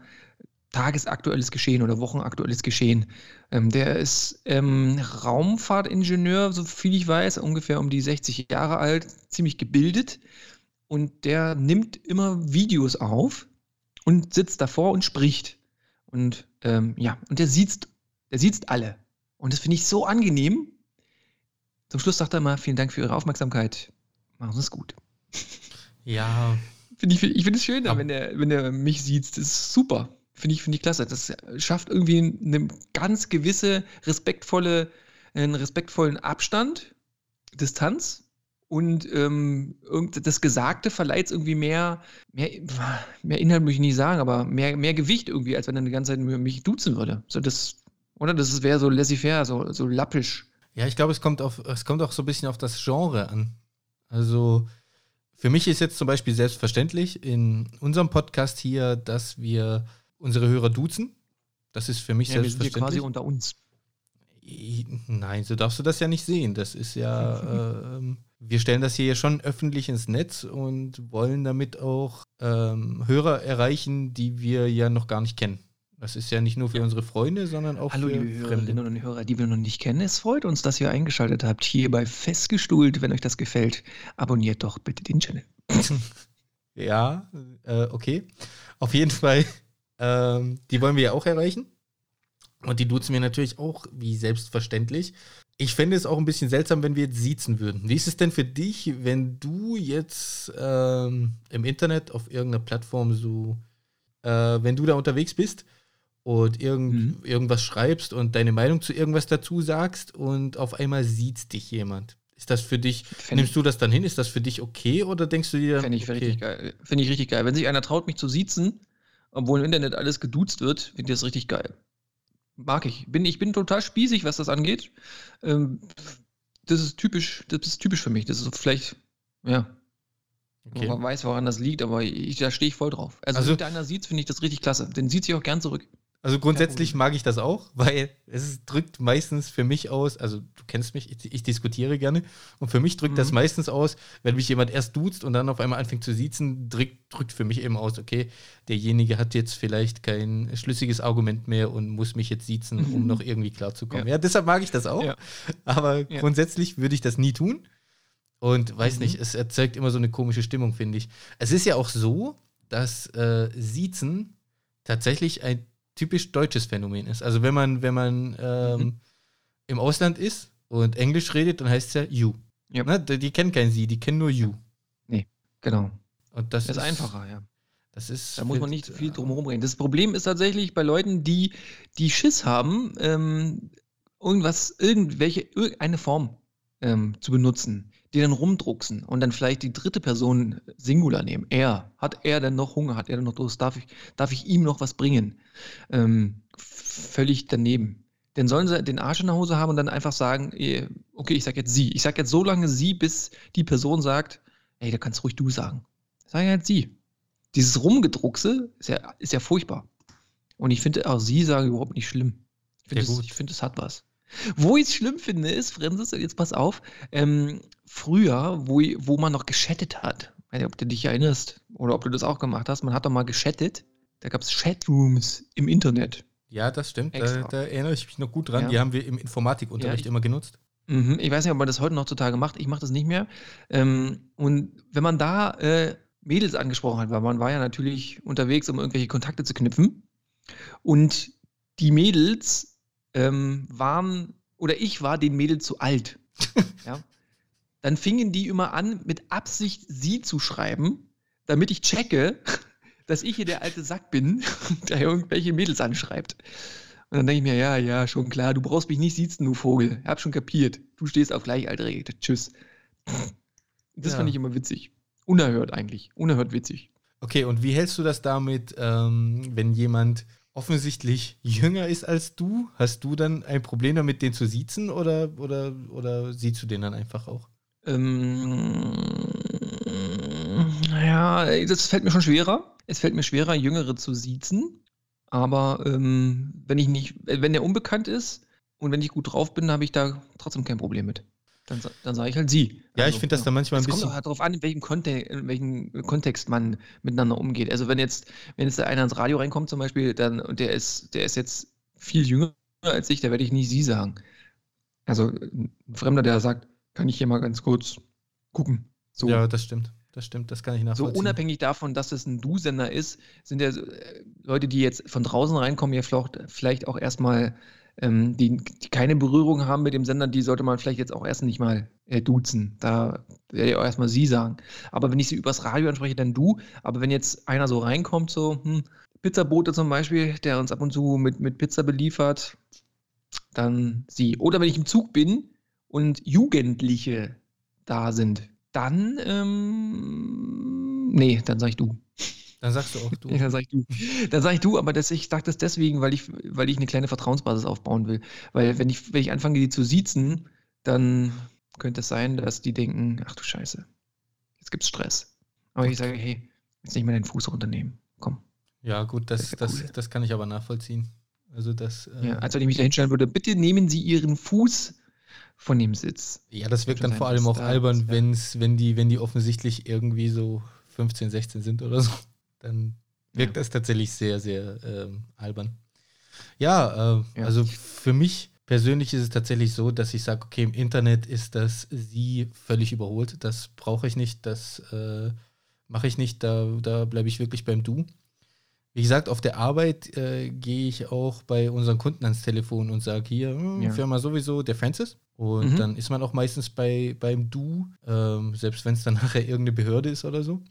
tagesaktuelles Geschehen oder wochenaktuelles Geschehen. Ähm, der ist ähm, Raumfahrtingenieur, so viel ich weiß, ungefähr um die 60 Jahre alt, ziemlich gebildet. Und der nimmt immer Videos auf und sitzt davor und spricht. Und ähm, ja, und der sieht, der sieht alle. Und das finde ich so angenehm. Zum Schluss sagt er mal, vielen Dank für Ihre Aufmerksamkeit. Machen Sie es gut. Ja, Finde ich, ich finde es schön, Ja. wenn der, wenn mich sieht. Das ist super. Finde ich, finde ich klasse. Das schafft irgendwie eine ganz gewisse respektvolle, einen respektvollen Abstand, Distanz und ähm, irgend- das Gesagte verleiht es irgendwie mehr, mehr, mehr Inhalt möchte ich nie sagen, aber mehr, mehr Gewicht irgendwie, als wenn er die ganze Zeit mich duzen würde. So das, oder? Das wäre so laissez-faire, so, so lappisch. Ja, ich glaube, es kommt auf, es kommt auch so ein bisschen auf das Genre an. Also für mich ist jetzt zum Beispiel selbstverständlich in unserem Podcast hier, dass wir unsere Hörer duzen. Das ist für mich Ja, wir sind selbstverständlich. quasi unter uns. Nein, so darfst du das ja nicht sehen. Das ist ja, [laughs] ähm, wir stellen das hier ja schon öffentlich ins Netz und wollen damit auch ähm, Hörer erreichen, die wir ja noch gar nicht kennen. Das ist ja nicht nur für ja. unsere Freunde, sondern auch Hallo, für liebe Hörerinnen und Hörer, die wir noch nicht kennen. Es freut uns, dass ihr eingeschaltet habt. Hierbei festgestuhlt, wenn euch das gefällt, abonniert doch bitte den Channel. [laughs] ja, äh, okay. Auf jeden Fall, ähm, die wollen wir ja auch erreichen. Und die duzen wir natürlich auch wie selbstverständlich. Ich fände es auch ein bisschen seltsam, wenn wir jetzt siezen würden. Wie ist es denn für dich, wenn du jetzt ähm, im Internet auf irgendeiner Plattform so, äh, wenn du da unterwegs bist und irgend, mhm. irgendwas schreibst und deine Meinung zu irgendwas dazu sagst und auf einmal sieht dich jemand? Ist das für dich, Find nimmst du das dann hin? Ist das für dich okay oder denkst du dir. Finde ich, okay. richtig geil. Finde ich richtig geil. Wenn sich einer traut, mich zu siezen, obwohl im Internet alles geduzt wird, finde ich das richtig geil mag ich. Bin, ich bin total spießig, was das angeht. Ähm, das ist typisch, das ist typisch für mich. Das ist vielleicht, ja. Okay. Man weiß, woran das liegt, aber ich, da stehe ich voll drauf. Also, also wenn deiner sieht, finde ich das richtig klasse. Den sieht sich auch gern zurück. Also grundsätzlich mag ich das auch, weil es drückt meistens für mich aus, also du kennst mich, ich, ich diskutiere gerne, und für mich drückt mhm. das meistens aus, wenn mich jemand erst duzt und dann auf einmal anfängt zu siezen, drückt, drückt für mich eben aus, okay, derjenige hat jetzt vielleicht kein schlüssiges Argument mehr und muss mich jetzt siezen, um mhm. noch irgendwie klarzukommen. Ja. ja, deshalb mag ich das auch, ja. aber ja. grundsätzlich würde ich das nie tun. Und weiß mhm. nicht, es erzeugt immer so eine komische Stimmung, finde ich. Es ist ja auch so, dass äh, Siezen tatsächlich ein typisch deutsches Phänomen ist. Also wenn man, wenn man ähm, mhm. im Ausland ist und Englisch redet, dann heißt es ja you. Ja. Ne? Die, die, kennen kein sie, die kennen nur you. Nee, genau. Und das, das ist, einfacher, ja. Das ist da muss man nicht so viel drum herum reden. Das Problem ist tatsächlich bei Leuten, die, die Schiss haben, ähm, irgendwas, irgendwelche, irgendeine Form ähm, zu benutzen, die dann rumdrucksen und dann vielleicht die dritte Person Singular nehmen. Er. Hat er denn noch Hunger? Hat er denn noch Durst? Darf ich, darf ich ihm noch was bringen? Ähm, völlig daneben. Dann sollen sie den Arsch in der Hose haben und dann einfach sagen, eh, okay, ich sag jetzt sie. Ich sag jetzt so lange sie, bis die Person sagt, ey, da kannst ruhig du sagen. Sag jetzt sie. Dieses Rumgedruckse ist ja, ist ja furchtbar. Und ich finde auch sie sagen überhaupt nicht schlimm. Ich finde, es, find, es hat was. Wo ich es schlimm finde, ist, Francis, jetzt pass auf, ähm, früher, wo, wo man noch geschattet hat, ich weiß nicht, ob du dich erinnerst oder ob du das auch gemacht hast, man hat doch mal geschattet, da gab es Chatrooms im Internet. Ja, das stimmt, da, da, erinnere ich mich noch gut dran, ja. die haben wir im Informatikunterricht ja, immer genutzt. Mhm, ich weiß nicht, ob man das heute noch total gemacht, ich mache das nicht mehr. Ähm, und wenn man da äh, Mädels angesprochen hat, weil man war ja natürlich unterwegs, um irgendwelche Kontakte zu knüpfen und die Mädels ähm, waren, oder ich war den Mädels zu alt. [laughs] ja? Dann fingen die immer an, mit Absicht sie zu schreiben, damit ich checke, [laughs] dass ich hier der alte Sack bin, [laughs] der irgendwelche Mädels anschreibt. Und dann denke ich mir, ja, ja, schon klar, du brauchst mich nicht siezen, du Vogel. Ich hab schon kapiert. Du stehst auf Gleichaltrige. Tschüss. [laughs] Das ja. fand ich immer witzig. Unerhört eigentlich. Unerhört witzig. Okay, und wie hältst du das damit, ähm, wenn jemand offensichtlich jünger ist als du, hast du dann ein Problem damit, den zu siezen oder, oder, oder siehst du den dann einfach auch? Ähm, ja, das fällt mir schon schwerer. Es fällt mir schwerer, Jüngere zu siezen. Aber ähm, wenn ich nicht, wenn der unbekannt ist und wenn ich gut drauf bin, habe ich da trotzdem kein Problem mit. Dann, dann sage ich halt sie. Ja, also, ich finde das dann manchmal ein bisschen. Es kommt halt darauf an, in welchem, Kontext, in welchem Kontext man miteinander umgeht. Also wenn jetzt, wenn jetzt einer ins Radio reinkommt zum Beispiel, dann und der ist, der ist jetzt viel jünger als ich, da werde ich nicht sie sagen. Also ein Fremder, der sagt, kann ich hier mal ganz kurz gucken. So. Ja, das stimmt. Das stimmt, das kann ich nachvollziehen. So unabhängig davon, dass es ein Du-Sender ist, sind ja äh, Leute, die jetzt von draußen reinkommen, ja vielleicht auch erstmal ähm, die, die, keine Berührung haben mit dem Sender, die sollte man vielleicht jetzt auch erst nicht mal äh, duzen. Da werde ich auch erstmal sie sagen. Aber wenn ich sie übers Radio anspreche, dann du. Aber wenn jetzt einer so reinkommt, so, hm, Pizzabote zum Beispiel, der uns ab und zu mit, mit Pizza beliefert, dann sie. Oder wenn ich im Zug bin und Jugendliche da sind, dann, ähm, nee, dann sag ich du. Dann sagst du auch du. [laughs] Dann sag ich du. Dann sag ich du, aber das, ich sage das deswegen, weil ich, weil ich eine kleine Vertrauensbasis aufbauen will. Weil wenn ich, wenn ich anfange, die zu siezen, dann könnte es sein, dass die denken, ach du Scheiße, jetzt gibt's Stress. Aber ich sage, hey, jetzt nicht mehr den Fuß runternehmen. Komm. Ja, gut, das, das, cool. das kann ich aber nachvollziehen. Also das. Äh ja, als wenn ich mich da hinstellen würde, bitte nehmen Sie Ihren Fuß von dem Sitz. Ja, das wirkt dann vor allem auch albern, wenn's, wenn, die, wenn die offensichtlich irgendwie so 15, 16 sind oder so dann wirkt ja. das tatsächlich sehr, sehr ähm, albern. Ja, äh, ja, also für mich persönlich ist es tatsächlich so, dass ich sage, okay, im Internet ist das Sie völlig überholt. Das brauche ich nicht, das äh, mache ich nicht, da, da bleibe ich wirklich beim Du. Wie gesagt, auf der Arbeit äh, gehe ich auch bei unseren Kunden ans Telefon und sage hier, hm, ja. Firma sowieso, der Francis. Und mhm. dann ist man auch meistens bei, beim Du, ähm, selbst wenn es dann [laughs] nachher irgendeine Behörde ist oder so.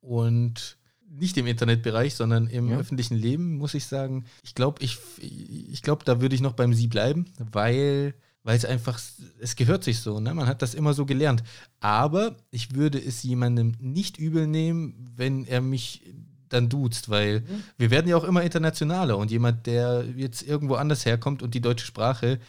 Und nicht im Internetbereich, sondern im ja. öffentlichen Leben, muss ich sagen. Ich glaube, ich, ich glaub, da würde ich noch beim Sie bleiben, weil weil es einfach, es gehört sich so, ne? man hat das immer so gelernt. Aber ich würde es jemandem nicht übel nehmen, wenn er mich dann duzt, weil mhm. wir werden ja auch immer internationaler und jemand, der jetzt irgendwo anders herkommt und die deutsche Sprache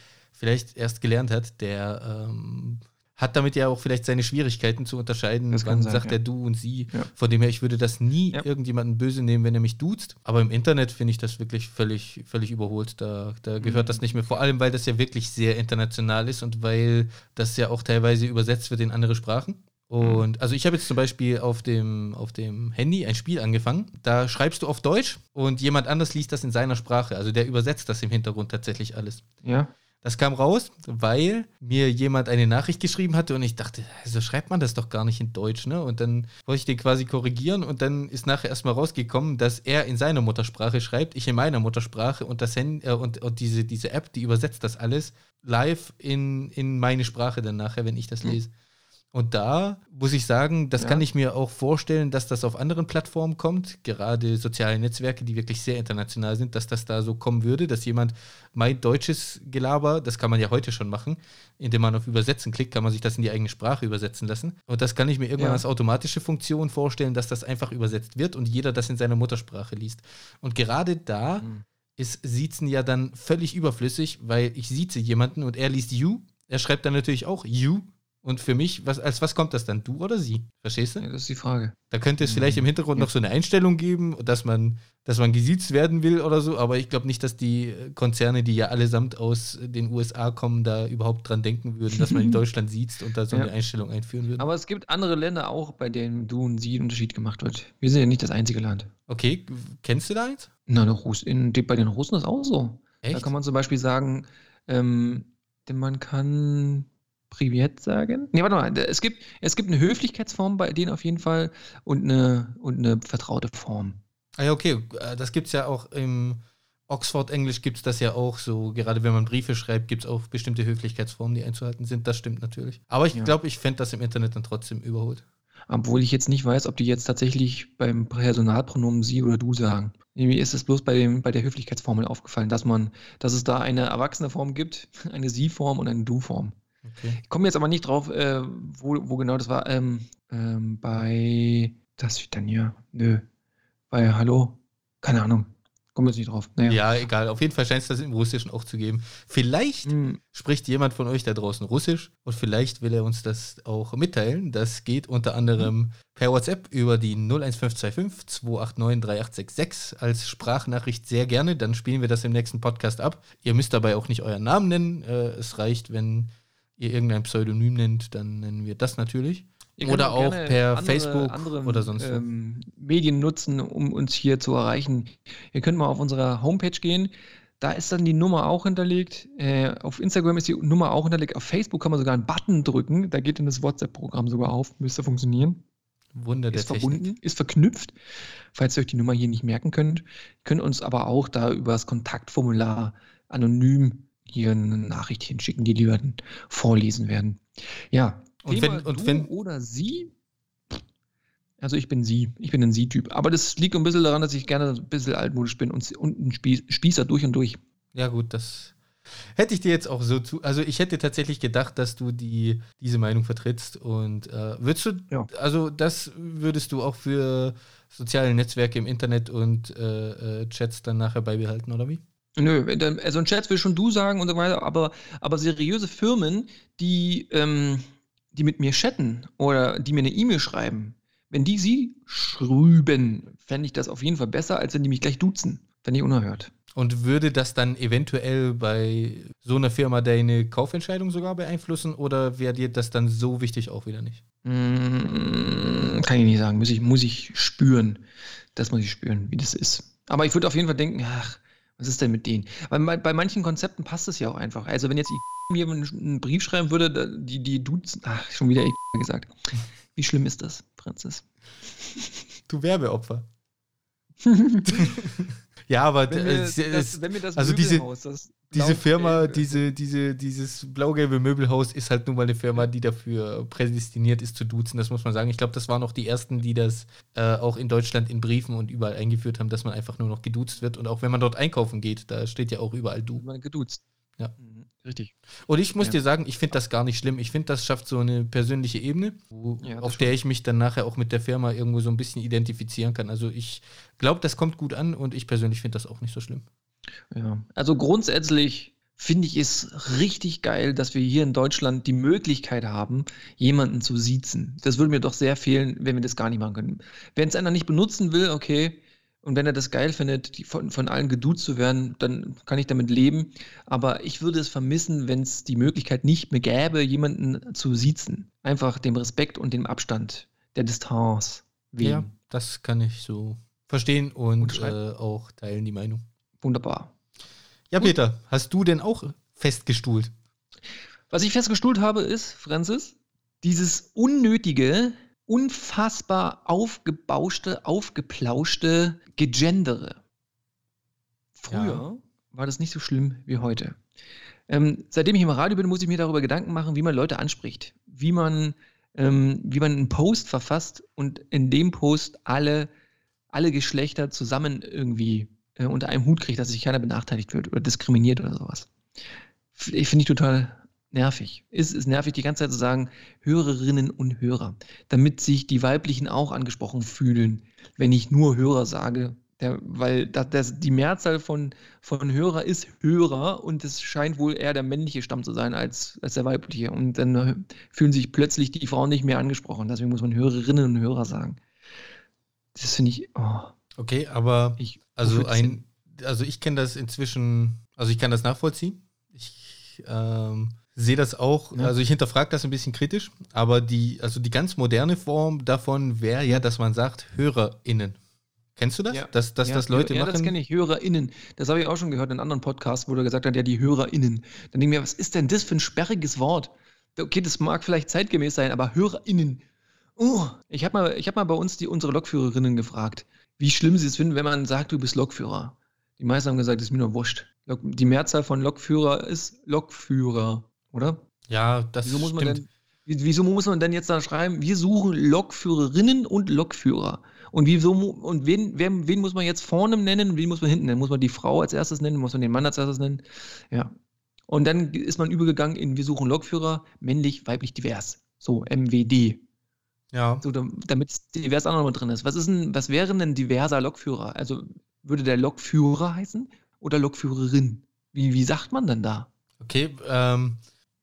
vielleicht erst gelernt hat, der ähm, hat damit ja auch vielleicht seine Schwierigkeiten zu unterscheiden. Das Wann sein, sagt ja. er du und sie? Ja. Von dem her, ich würde das nie ja. irgendjemanden böse nehmen, wenn er mich duzt. Aber im Internet finde ich das wirklich völlig, völlig überholt. Da, da gehört mhm. das nicht mehr. Vor allem, weil das ja wirklich sehr international ist und weil das ja auch teilweise übersetzt wird in andere Sprachen. Und also ich habe jetzt zum Beispiel auf dem, auf dem Handy ein Spiel angefangen. Da schreibst du auf Deutsch und jemand anders liest das in seiner Sprache. Also der übersetzt das im Hintergrund tatsächlich alles. Ja. Das kam raus, weil mir jemand eine Nachricht geschrieben hatte und ich dachte, so schreibt man das doch gar nicht in Deutsch, ne? Und dann wollte ich den quasi korrigieren und dann ist nachher erstmal rausgekommen, dass er in seiner Muttersprache schreibt, ich in meiner Muttersprache und das Handy, äh, und, und diese, diese App, die übersetzt das alles live in, in meine Sprache dann nachher, wenn ich das hm. lese. Mhm. Und da muss ich sagen, das ja. kann ich mir auch vorstellen, dass das auf anderen Plattformen kommt, gerade soziale Netzwerke, die wirklich sehr international sind, dass das da so kommen würde, dass jemand mein deutsches Gelaber, das kann man ja heute schon machen, indem man auf Übersetzen klickt, kann man sich das in die eigene Sprache übersetzen lassen. Und das kann ich mir irgendwann ja. als automatische Funktion vorstellen, dass das einfach übersetzt wird und jeder das in seiner Muttersprache liest. Und gerade da mhm. ist Siezen ja dann völlig überflüssig, weil ich sieze jemanden und er liest you. Er schreibt dann natürlich auch you und für mich, was, als was kommt das dann? Du oder sie? Verstehst du? Ja, das ist die Frage. Da könnte es vielleicht im Hintergrund ja. noch so eine Einstellung geben, dass man, dass man gesiezt werden will oder so, aber ich glaube nicht, dass die Konzerne, die ja allesamt aus den USA kommen, da überhaupt dran denken würden, dass man in [laughs] Deutschland sieht und da so ja. eine Einstellung einführen würde. Aber es gibt andere Länder auch, bei denen du und sie Unterschied gemacht wird. Wir sind ja nicht das einzige Land. Okay, kennst du da eins? Na, in, bei den Russen ist auch so. Echt? Da kann man zum Beispiel sagen, ähm, denn man kann Privet sagen? Nee, warte mal. Es gibt, es gibt eine Höflichkeitsform bei denen auf jeden Fall und eine, und eine vertraute Form. Ah ja, okay. Äh, das gibt es ja auch im Oxford-Englisch gibt es das ja auch so. Gerade wenn man Briefe schreibt, gibt es auch bestimmte Höflichkeitsformen, die einzuhalten sind. Das stimmt natürlich. Aber ich ja. glaube, ich fände das im Internet dann trotzdem überholt. Obwohl ich jetzt nicht weiß, ob die jetzt tatsächlich beim Personalpronomen sie oder du sagen. Mir ist es bloß bei, dem, bei der Höflichkeitsformel aufgefallen, dass man, dass es da eine erwachsene Form gibt, eine Sie-Form und eine Du-Form. Okay. Ich komme jetzt aber nicht drauf, äh, wo, wo genau das war. Ähm, ähm, bei das steht dann hier. Nö. Bei Hallo? Keine Ahnung. Kommen wir jetzt nicht drauf. Naja. Ja, egal. Auf jeden Fall scheint es das im Russischen auch zu geben. Vielleicht hm. spricht jemand von euch da draußen Russisch und vielleicht will er uns das auch mitteilen. Das geht unter anderem hm. per WhatsApp über die 01525 289 3866 als Sprachnachricht sehr gerne. Dann spielen wir das im nächsten Podcast ab. Ihr müsst dabei auch nicht euren Namen nennen. Äh, es reicht, wenn ihr irgendein Pseudonym nennt, dann nennen wir das natürlich. Oder auch, per andere, Facebook andere, oder sonst ähm, Medien nutzen, um uns hier zu erreichen. Ihr könnt mal auf unserer Homepage gehen. Da ist dann die Nummer auch hinterlegt. Äh, auf Instagram ist die Nummer auch hinterlegt. Auf Facebook kann man sogar einen Button drücken. Da geht dann das WhatsApp-Programm sogar auf. Müsste funktionieren. Wunder der ist verbunden, Technik. ist verknüpft. Falls ihr euch die Nummer hier nicht merken könnt, ihr könnt uns aber auch da über das Kontaktformular anonym hier eine Nachricht hinschicken, die lieber vorlesen werden. Ja. Und Thema wenn, und du wenn oder sie? Also ich bin sie, ich bin ein sie-Typ. Aber das liegt ein bisschen daran, dass ich gerne ein bisschen altmodisch bin und, und ein Spießer durch und durch. Ja gut, das hätte ich dir jetzt auch so zu. Also ich hätte tatsächlich gedacht, dass du die, diese Meinung vertrittst. Und äh, würdest du, ja. also das würdest du auch für soziale Netzwerke im Internet und äh, äh Chats dann nachher beibehalten, oder wie? Nö, also ein Chat will schon du sagen und so weiter, aber, aber seriöse Firmen, die, ähm, die mit mir chatten oder die mir eine E-Mail schreiben, wenn die sie schrüben, fände ich das auf jeden Fall besser, als wenn die mich gleich duzen. Fände ich unerhört. Und würde das dann eventuell bei so einer Firma deine Kaufentscheidung sogar beeinflussen oder wäre dir das dann so wichtig auch wieder nicht? Mm, kann ich nicht sagen. Muss ich, muss ich spüren. Das muss ich spüren, wie das ist. Aber ich würde auf jeden Fall denken, ach, Was ist denn mit denen? Weil bei, manchen Konzepten passt es ja auch einfach. Also wenn jetzt mir einen Brief schreiben würde, die, die duzen, ach, schon wieder gesagt. Wie schlimm ist das, Franzis? Du Werbeopfer. [laughs] ja, aber wenn mir, das, das, wenn mir das also diese, das diese Firma, diese, diese, dieses blau-gelbe Möbelhaus ist halt nun mal eine Firma, die dafür prädestiniert ist zu duzen, das muss man sagen. Ich glaube, das waren auch die ersten, die das äh, auch in Deutschland in Briefen und überall eingeführt haben, dass man einfach nur noch geduzt wird. Und auch wenn man dort einkaufen geht, da steht ja auch überall du. Man geduzt. Ja. Mhm, richtig. Und ich muss Ja. dir sagen, ich finde das gar nicht schlimm. Ich finde, das schafft so eine persönliche Ebene, wo, Ja, auf der ich mich dann nachher auch mit der Firma irgendwo so ein bisschen identifizieren kann. Also ich glaube, das kommt gut an und ich persönlich finde das auch nicht so schlimm. Ja, also grundsätzlich finde ich es richtig geil, dass wir hier in Deutschland die Möglichkeit haben, jemanden zu siezen. Das würde mir doch sehr fehlen, wenn wir das gar nicht machen können. Wenn es einer nicht benutzen will, okay, und wenn er das geil findet, die von, von allen geduzt zu werden, dann kann ich damit leben. Aber ich würde es vermissen, wenn es die Möglichkeit nicht mehr gäbe, jemanden zu siezen. Einfach dem Respekt und dem Abstand, der Distanz wegen. Ja, das kann ich so verstehen und äh, auch teilen die Meinung. Wunderbar. Ja, Gut. Peter, hast du denn auch festgestuhlt? Was ich festgestuhlt habe, ist, Francis, dieses unnötige, unfassbar aufgebauschte, aufgeplauschte Gegendere. Früher war das nicht so schlimm wie heute. Ähm, seitdem ich im Radio bin, muss ich mir darüber Gedanken machen, wie man Leute anspricht, wie man, ähm, wie man einen Post verfasst und in dem Post alle, alle Geschlechter zusammen irgendwie äh, unter einem Hut kriegt, dass sich keiner benachteiligt wird oder diskriminiert oder sowas. Ich finde ich total nervig. Es ist nervig, die ganze Zeit zu sagen, Hörerinnen und Hörer, damit sich die Weiblichen auch angesprochen fühlen, wenn ich nur Hörer sage. Der, weil das, das, die Mehrzahl von, von Hörer ist Hörer und es scheint wohl eher der männliche Stamm zu sein als, als der weibliche. Und dann äh, fühlen sich plötzlich die Frauen nicht mehr angesprochen. Deswegen muss man Hörerinnen und Hörer sagen. Das finde ich, oh, Okay, aber ich also ein, also ich kenne das inzwischen, also ich kann das nachvollziehen. Ich ähm, sehe das auch, Ja. also ich hinterfrage das ein bisschen kritisch, aber die, also die ganz moderne Form davon wäre ja, dass man sagt HörerInnen. Kennst du das? Ja. Dass, dass ja, das Leute ja, machen? das kenne ich, HörerInnen. Das habe ich auch schon gehört in anderen Podcasts, wo er gesagt hat, ja, die HörerInnen. Dann denke ich mir, was ist denn das für ein sperriges Wort? Okay, das mag vielleicht zeitgemäß sein, aber HörerInnen. Oh, ich habe mal, ich hab mal bei uns die, unsere Lokführerinnen gefragt, wie schlimm sie es finden, wenn man sagt, du bist Lokführer. Die meisten haben gesagt, das ist mir nur wurscht. Die Mehrzahl von Lokführer ist Lokführer, oder? ja, das Wieso muss man stimmt. denn, wie- wieso muss man denn jetzt da schreiben, wir suchen Lokführerinnen und Lokführer? Und wieso und wen, wer, wen muss man jetzt vorne nennen und wen muss man hinten nennen? Muss man die Frau als erstes nennen? Muss man den Mann als erstes nennen? Ja. Und dann ist man übergegangen in wir suchen Lokführer, männlich, weiblich, divers. So, MWD. ja. So, dam- damit divers auch noch mit drin ist. Was ist denn, was wäre denn ein diverser Lokführer? Also würde der Lokführer heißen oder Lokführerin? Wie, wie sagt man denn da? Okay, ähm,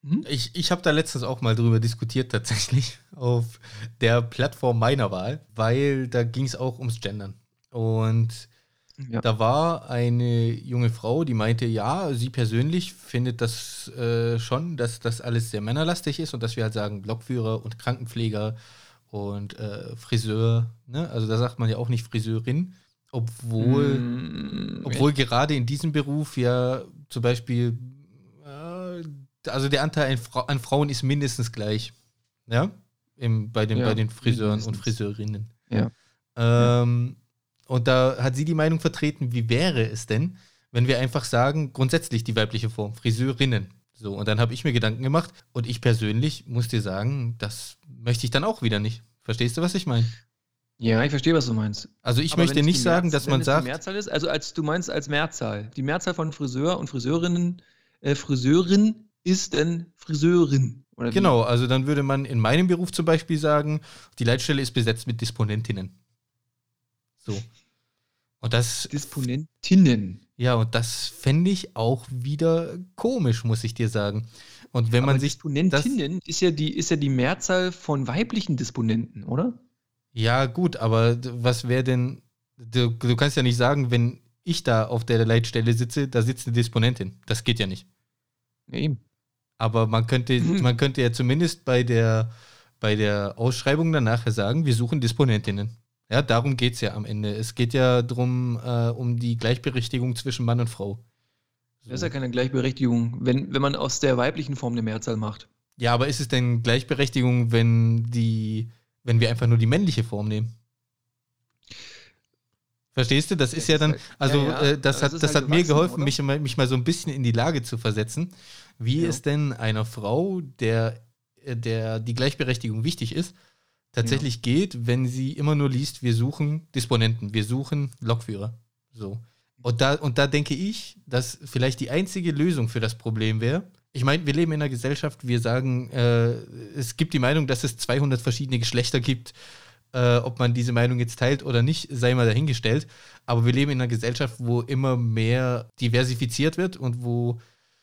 Hm? ich, ich habe da letztens auch mal drüber diskutiert tatsächlich [laughs] auf der Plattform meiner Wahl, weil da ging es auch ums Gendern. Und Ja. Da war eine junge Frau, die meinte, ja, sie persönlich findet das äh, schon, dass das alles sehr männerlastig ist und dass wir halt sagen Blockführer und Krankenpfleger und äh, Friseur. Ne? Also da sagt man ja auch nicht Friseurin, obwohl, Mm, obwohl gerade in diesem Beruf ja zum Beispiel, also der Anteil an, Fra an Frauen ist mindestens gleich. Ja, Im, bei, den, Ja, bei den Friseuren und mindestens. Friseurinnen. Ja. Ähm, und da hat sie die Meinung vertreten, wie wäre es denn, wenn wir einfach sagen, grundsätzlich die weibliche Form, Friseurinnen. So, und dann habe ich mir Gedanken gemacht und ich persönlich muss dir sagen, das möchte ich dann auch wieder nicht. Verstehst du, was ich meine? Ja, ich verstehe, was du meinst. Also ich Aber möchte nicht sagen, Mehrz- dass man es Die sagt, Mehrzahl ist, also als du meinst als Mehrzahl. Die Mehrzahl von Friseur und Friseurinnen, äh, Friseurin ist denn Friseurin. Genau, also dann würde man in meinem Beruf zum Beispiel sagen, die Leitstelle ist besetzt mit Disponentinnen. So. Und das, Disponentinnen. ja, und das fände ich auch wieder komisch, muss ich dir sagen. Und wenn man Aber sich Disponentinnen ist ja, die, ist ja die Mehrzahl von weiblichen Disponenten, oder? Ja, gut, aber was wäre denn, du, du kannst ja nicht sagen, wenn ich da auf der Leitstelle sitze, da sitzt eine Disponentin. Das geht ja nicht. Eben. Aber man könnte, [clears throat] man könnte ja zumindest bei der, bei der Ausschreibung dann nachher sagen, wir suchen Disponentinnen. Ja, darum geht es ja am Ende. Es geht ja darum, äh, um die Gleichberechtigung zwischen Mann und Frau. So. Das ist ja keine Gleichberechtigung, wenn, wenn man aus der weiblichen Form eine Mehrzahl macht. Ja, aber ist es denn Gleichberechtigung, wenn die, wenn wir einfach nur die männliche Form nehmen? Verstehst du? Das ist ja dann, also ja, ja. Äh, das, hat, das halt hat mir geholfen, mich, mich, mal so ein bisschen in die Lage zu versetzen. Wie ja. ist denn einer Frau, der, äh, der die Gleichberechtigung wichtig ist, tatsächlich geht, wenn sie immer nur liest, wir suchen Disponenten, wir suchen Lokführer. So. Und da, und da denke ich, dass vielleicht die einzige Lösung für das Problem wäre, ich meine, wir leben in einer Gesellschaft, wir sagen, äh, es gibt die Meinung, dass es 200 verschiedene Geschlechter gibt äh, ob man diese Meinung jetzt teilt oder nicht, sei mal dahingestellt. Aber wir leben in einer Gesellschaft, wo immer mehr diversifiziert wird und wo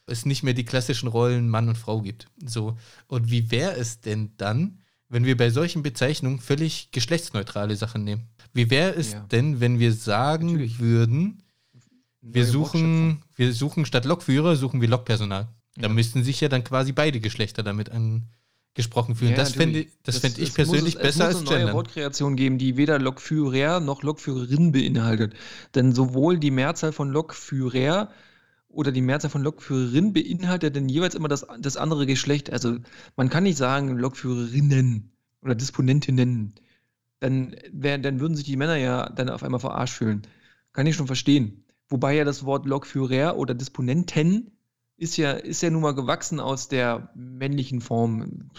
es nicht mehr die klassischen Rollen Mann und Frau gibt. So. Und wie wäre es denn dann, wenn wir bei solchen Bezeichnungen völlig geschlechtsneutrale Sachen nehmen? Wie wäre es ja. denn, wenn wir sagen Natürlich. würden, wir suchen, wir suchen statt Lokführer, suchen wir Lokpersonal? Ja. Da müssten sich ja dann quasi beide Geschlechter damit an, gesprochen fühlen. Ja, das fände das fänd ich persönlich muss, besser als Es muss eine neue Wortkreation geben, die weder Lokführer noch Lokführerin beinhaltet. Denn sowohl die Mehrzahl von Lokführer oder die Mehrzahl von Lokführerin beinhaltet dann jeweils immer das, das andere Geschlecht. Also man kann nicht sagen Lokführerinnen oder Disponentinnen. Dann, wär, dann würden sich die Männer ja dann auf einmal verarscht fühlen. Kann ich schon verstehen. Wobei ja das Wort Lokführer oder Disponenten ist ja, ist ja nun mal gewachsen aus der männlichen Form.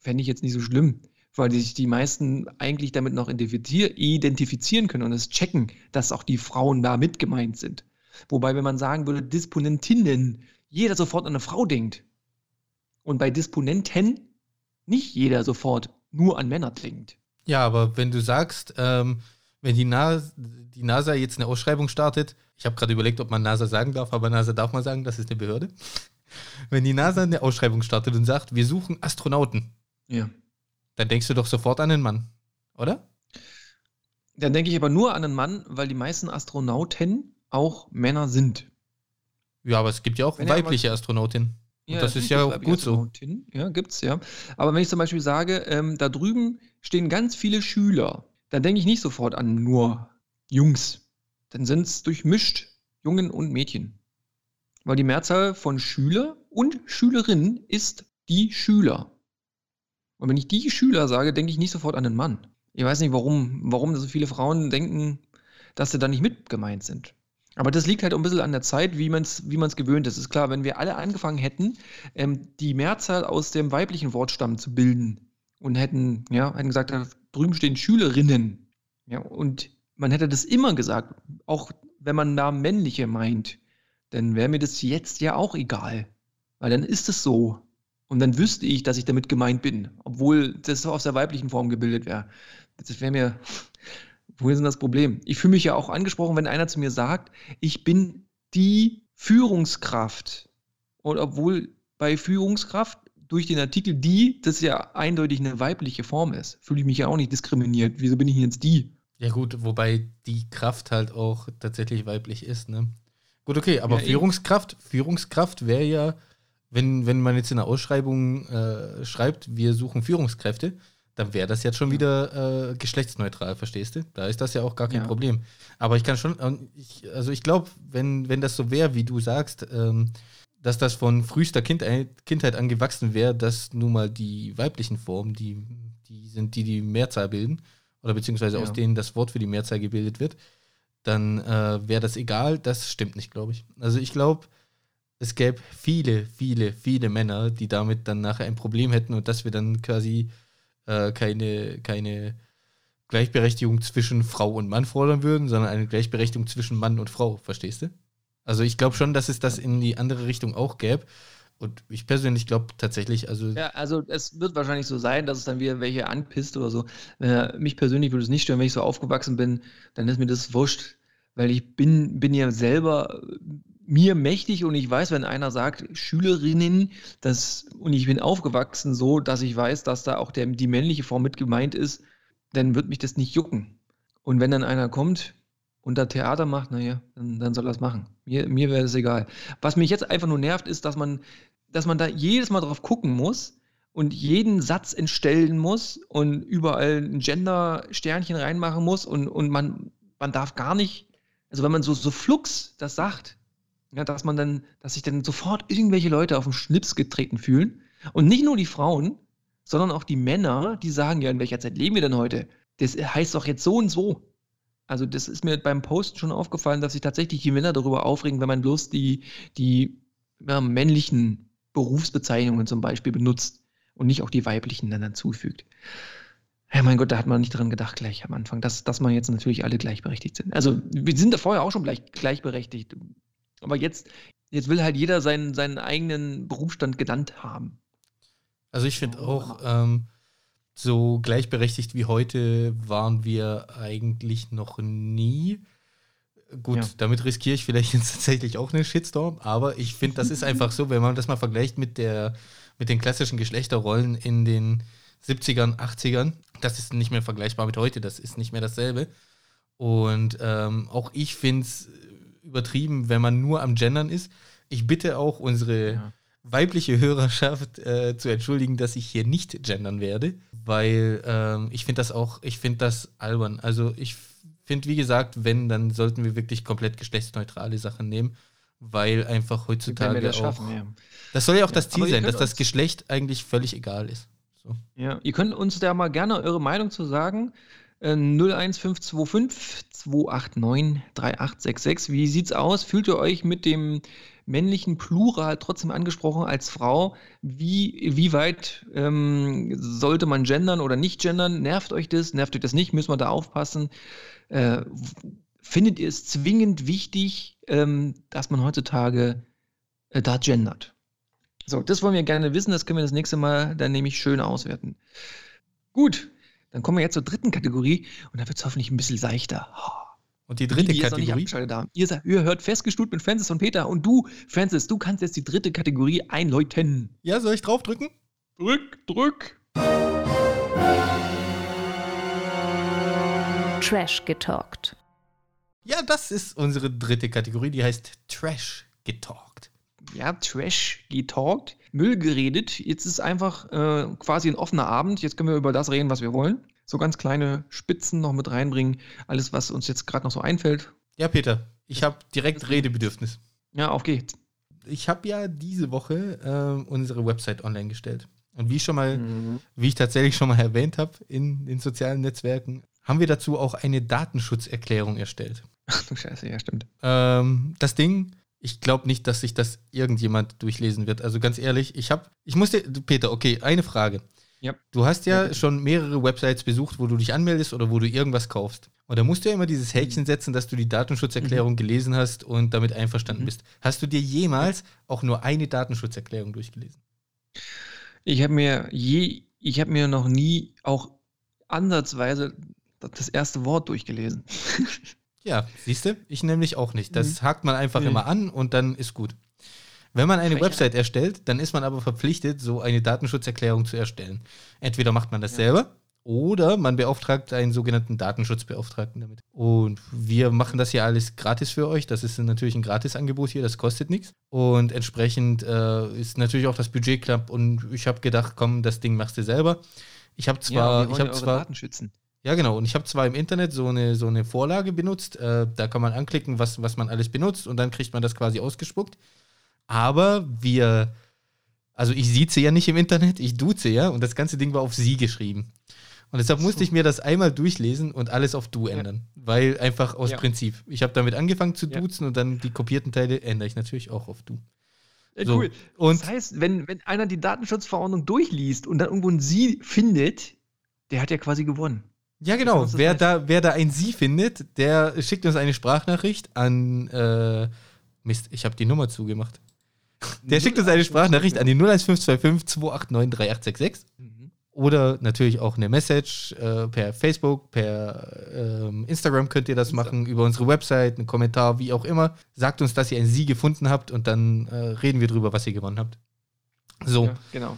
Fände ich jetzt nicht so schlimm, weil sich die meisten eigentlich damit noch identifizieren können und es checken, dass auch die Frauen da mit gemeint sind. Wobei, wenn man sagen würde, Disponentinnen, jeder sofort an eine Frau denkt. Und bei Disponenten nicht jeder sofort nur an Männer denkt. Ja, aber wenn du sagst, ähm, wenn die, NASA, die NASA jetzt eine Ausschreibung startet, ich habe gerade überlegt, ob man NASA sagen darf, aber NASA darf man sagen, das ist eine Behörde. Wenn die NASA eine Ausschreibung startet und sagt, wir suchen Astronauten, ja. dann denkst du doch sofort an einen Mann, oder? Dann denke ich aber nur an einen Mann, weil die meisten Astronauten auch Männer sind. Ja, aber es gibt ja auch wenn weibliche Astronautinnen. Ja, das ist ja gut so. Ja, gibt's ja. Aber wenn ich zum Beispiel sage, ähm, da drüben stehen ganz viele Schüler, dann denke ich nicht sofort an nur Jungs dann sind es durchmischt Jungen und Mädchen. Weil die Mehrzahl von Schüler und Schülerinnen ist die Schüler. Und wenn ich die Schüler sage, denke ich nicht sofort an einen Mann. Ich weiß nicht, warum, warum so viele Frauen denken, dass sie da nicht mit gemeint sind. Aber das liegt halt ein bisschen an der Zeit, wie man es wie gewöhnt ist. Ist klar, wenn wir alle angefangen hätten, ähm, die Mehrzahl aus dem weiblichen Wortstamm zu bilden und hätten, ja, hätten gesagt, da drüben stehen Schülerinnen. Ja, und man hätte das immer gesagt, auch wenn man da männliche meint, dann wäre mir das jetzt ja auch egal. Weil dann ist es so. Und dann wüsste ich, dass ich damit gemeint bin, obwohl das aus der weiblichen Form gebildet wäre. Das wäre mir, [laughs] wo ist denn das Problem? Ich fühle mich ja auch angesprochen, wenn einer zu mir sagt, ich bin die Führungskraft. Und obwohl bei Führungskraft durch den Artikel die, das ja eindeutig eine weibliche Form ist, fühle ich mich ja auch nicht diskriminiert. Wieso bin ich jetzt die? Ja, gut, wobei die Kraft halt auch tatsächlich weiblich ist, ne? Gut, okay, aber ja, Führungskraft, Führungskraft wäre ja, wenn, wenn man jetzt in der Ausschreibung äh, schreibt, wir suchen Führungskräfte, dann wäre das jetzt schon ja. wieder äh, geschlechtsneutral, verstehst du? Da ist das ja auch gar kein ja. Problem. Aber ich kann schon, ich, also ich glaube, wenn, wenn das so wäre, wie du sagst, ähm, dass das von frühester Kindheit, Kindheit an gewachsen wäre, dass nun mal die weiblichen Formen, die, die sind, die die Mehrzahl bilden, oder beziehungsweise ja. aus denen das Wort für die Mehrzahl gebildet wird, dann äh, wäre das egal. Das stimmt nicht, glaube ich. Also ich glaube, es gäbe viele, viele, viele Männer, die damit dann nachher ein Problem hätten und dass wir dann quasi äh, keine, keine Gleichberechtigung zwischen Frau und Mann fordern würden, sondern eine Gleichberechtigung zwischen Mann und Frau, verstehst du? Also ich glaube schon, dass es das in die andere Richtung auch gäbe. Und ich persönlich glaube tatsächlich, also. Ja, also es wird wahrscheinlich so sein, dass es dann wieder welche anpisst oder so. Äh, mich persönlich würde es nicht stören, wenn ich so aufgewachsen bin, dann ist mir das wurscht, weil ich bin, bin ja selber mir mächtig und ich weiß, wenn einer sagt, Schülerinnen, das, und ich bin aufgewachsen so, dass ich weiß, dass da auch der, die männliche Form mit gemeint ist, dann wird mich das nicht jucken. Und wenn dann einer kommt und da Theater macht, naja, dann, dann soll er es machen. Mir, mir wäre das egal. Was mich jetzt einfach nur nervt, ist, dass man, dass man da jedes Mal drauf gucken muss, und jeden Satz entstellen muss und überall ein Gender-Sternchen reinmachen muss und, und man, man darf gar nicht, also wenn man so, so flux das sagt, ja, dass man dann, dass sich dann sofort irgendwelche Leute auf den Schnips getreten fühlen und nicht nur die Frauen, sondern auch die Männer, die sagen, ja, in welcher Zeit leben wir denn heute? Das heißt doch jetzt so und so. Also das ist mir beim Posten schon aufgefallen, dass sich tatsächlich die Männer darüber aufregen, wenn man bloß die, die ja, männlichen Berufsbezeichnungen zum Beispiel benutzt und nicht auch die weiblichen dann hinzufügt. Ja, mein Gott, da hat man nicht dran gedacht gleich am Anfang, dass, dass man jetzt natürlich alle gleichberechtigt sind. Also wir sind da vorher auch schon gleich, gleichberechtigt. Aber jetzt, jetzt will halt jeder seinen, seinen eigenen Berufsstand genannt haben. Also ich finde auch, ähm, so gleichberechtigt wie heute waren wir eigentlich noch nie. Gut, ja. damit riskiere ich vielleicht [laughs] jetzt tatsächlich auch einen Shitstorm, aber ich finde, das ist [laughs] einfach so, wenn man das mal vergleicht mit der mit den klassischen Geschlechterrollen in den 70ern, 80ern. Das ist nicht mehr vergleichbar mit heute, das ist nicht mehr dasselbe. Und ähm, auch ich finde es übertrieben, wenn man nur am Gendern ist. Ich bitte auch unsere ja. Weibliche Hörerschaft äh, zu entschuldigen, dass ich hier nicht gendern werde, weil ähm, ich finde das auch, ich finde das albern. Also ich finde, wie gesagt, wenn, dann sollten wir wirklich komplett geschlechtsneutrale Sachen nehmen weil einfach heutzutage das auch. Schaffen, ja. Das soll ja auch ja, das Ziel sein, dass das Geschlecht eigentlich völlig egal ist. So. Ja, ihr könnt uns da mal gerne eure Meinung zu sagen. 01525 289 3866. Wie sieht's aus? Fühlt ihr euch mit dem männlichen Plural trotzdem angesprochen als Frau? Wie, wie weit ähm, sollte man gendern oder nicht gendern? Nervt euch das? Nervt euch das nicht? Müssen wir da aufpassen? Äh, findet ihr es zwingend wichtig, ähm, dass man heutzutage äh, da gendert? So, das wollen wir gerne wissen. Das können wir das nächste Mal dann nämlich schön auswerten. Gut, dann kommen wir jetzt zur dritten Kategorie und da wird es hoffentlich ein bisschen seichter. Und die dritte die, die Kategorie? Ihr, ihr, hört festgestuhlt mit Francis und Peter und du, Francis, du kannst jetzt die dritte Kategorie einläuten. Ja, soll ich draufdrücken? Drück, drück. Trash getalkt. Ja, das ist unsere dritte Kategorie, die heißt Trash getalkt. Ja, Trash getalkt. Müll geredet. Jetzt ist einfach äh, quasi ein offener Abend. Jetzt können wir über das reden, was wir wollen. So ganz kleine Spitzen noch mit reinbringen. Alles, was uns jetzt gerade noch so einfällt. Ja, Peter, ich habe direkt Redebedürfnis. Ja, auf geht's. Ich habe ja diese Woche äh, unsere Website online gestellt. Und wie schon mal, mhm. wie ich tatsächlich schon mal erwähnt habe in den sozialen Netzwerken, haben wir dazu auch eine Datenschutzerklärung erstellt. Ach [laughs] du Scheiße, ja, stimmt. Ähm, das Ding, ich glaube nicht, dass sich das irgendjemand durchlesen wird. Also ganz ehrlich, ich habe, ich musste, Peter, okay, eine Frage. Ja. Du hast ja, ja schon mehrere Websites besucht, wo du dich anmeldest oder wo du irgendwas kaufst. Und da musst du ja immer dieses Häkchen setzen, dass du die Datenschutzerklärung mhm. gelesen hast und damit einverstanden mhm. bist. Hast du dir jemals auch nur eine Datenschutzerklärung durchgelesen? Ich habe mir je, ich habe mir noch nie auch ansatzweise das erste Wort durchgelesen. [laughs] Ja, siehst du, ich nämlich auch nicht. Das mhm. hakt man einfach mhm. immer an und dann ist gut. Wenn man eine Frechheit. Website erstellt, dann ist man aber verpflichtet, so eine Datenschutzerklärung zu erstellen. Entweder macht man das ja. selber oder man beauftragt einen sogenannten Datenschutzbeauftragten damit. Und wir machen das hier alles gratis für euch. Das ist natürlich ein Gratisangebot hier, das kostet nichts. Und entsprechend äh, ist natürlich auch das Budget knapp. Und ich habe gedacht, komm, das Ding machst du selber. Ich habe zwar, ja, ich habe zwar, Daten schützen. Ja, genau. Und ich habe zwar im Internet so eine, so eine Vorlage benutzt, äh, da kann man anklicken, was, was man alles benutzt und dann kriegt man das quasi ausgespuckt. Aber wir, also ich sieze ja nicht im Internet, ich duze ja und das ganze Ding war auf sie geschrieben. Und deshalb musste ich mir das einmal durchlesen und alles auf du ändern, ja. weil einfach aus ja. Prinzip. Ich habe damit angefangen zu duzen ja. und dann die kopierten Teile ändere ich natürlich auch auf du. So. Cool. Und das heißt, wenn, wenn einer die Datenschutzverordnung durchliest und dann irgendwo ein Sie findet, der hat ja quasi gewonnen. Ja, genau. Wer da, wer da ein Sie findet, der schickt uns eine Sprachnachricht an. Äh, Mist, ich habe die Nummer zugemacht. Der schickt uns eine Sprachnachricht an die 01525 289 3866. Mhm. Oder natürlich auch eine Message äh, per Facebook, per äh, Instagram könnt ihr das machen, über unsere Website, einen Kommentar, wie auch immer. Sagt uns, dass ihr ein Sie gefunden habt und dann äh, reden wir drüber, was ihr gewonnen habt. So. Ja, genau.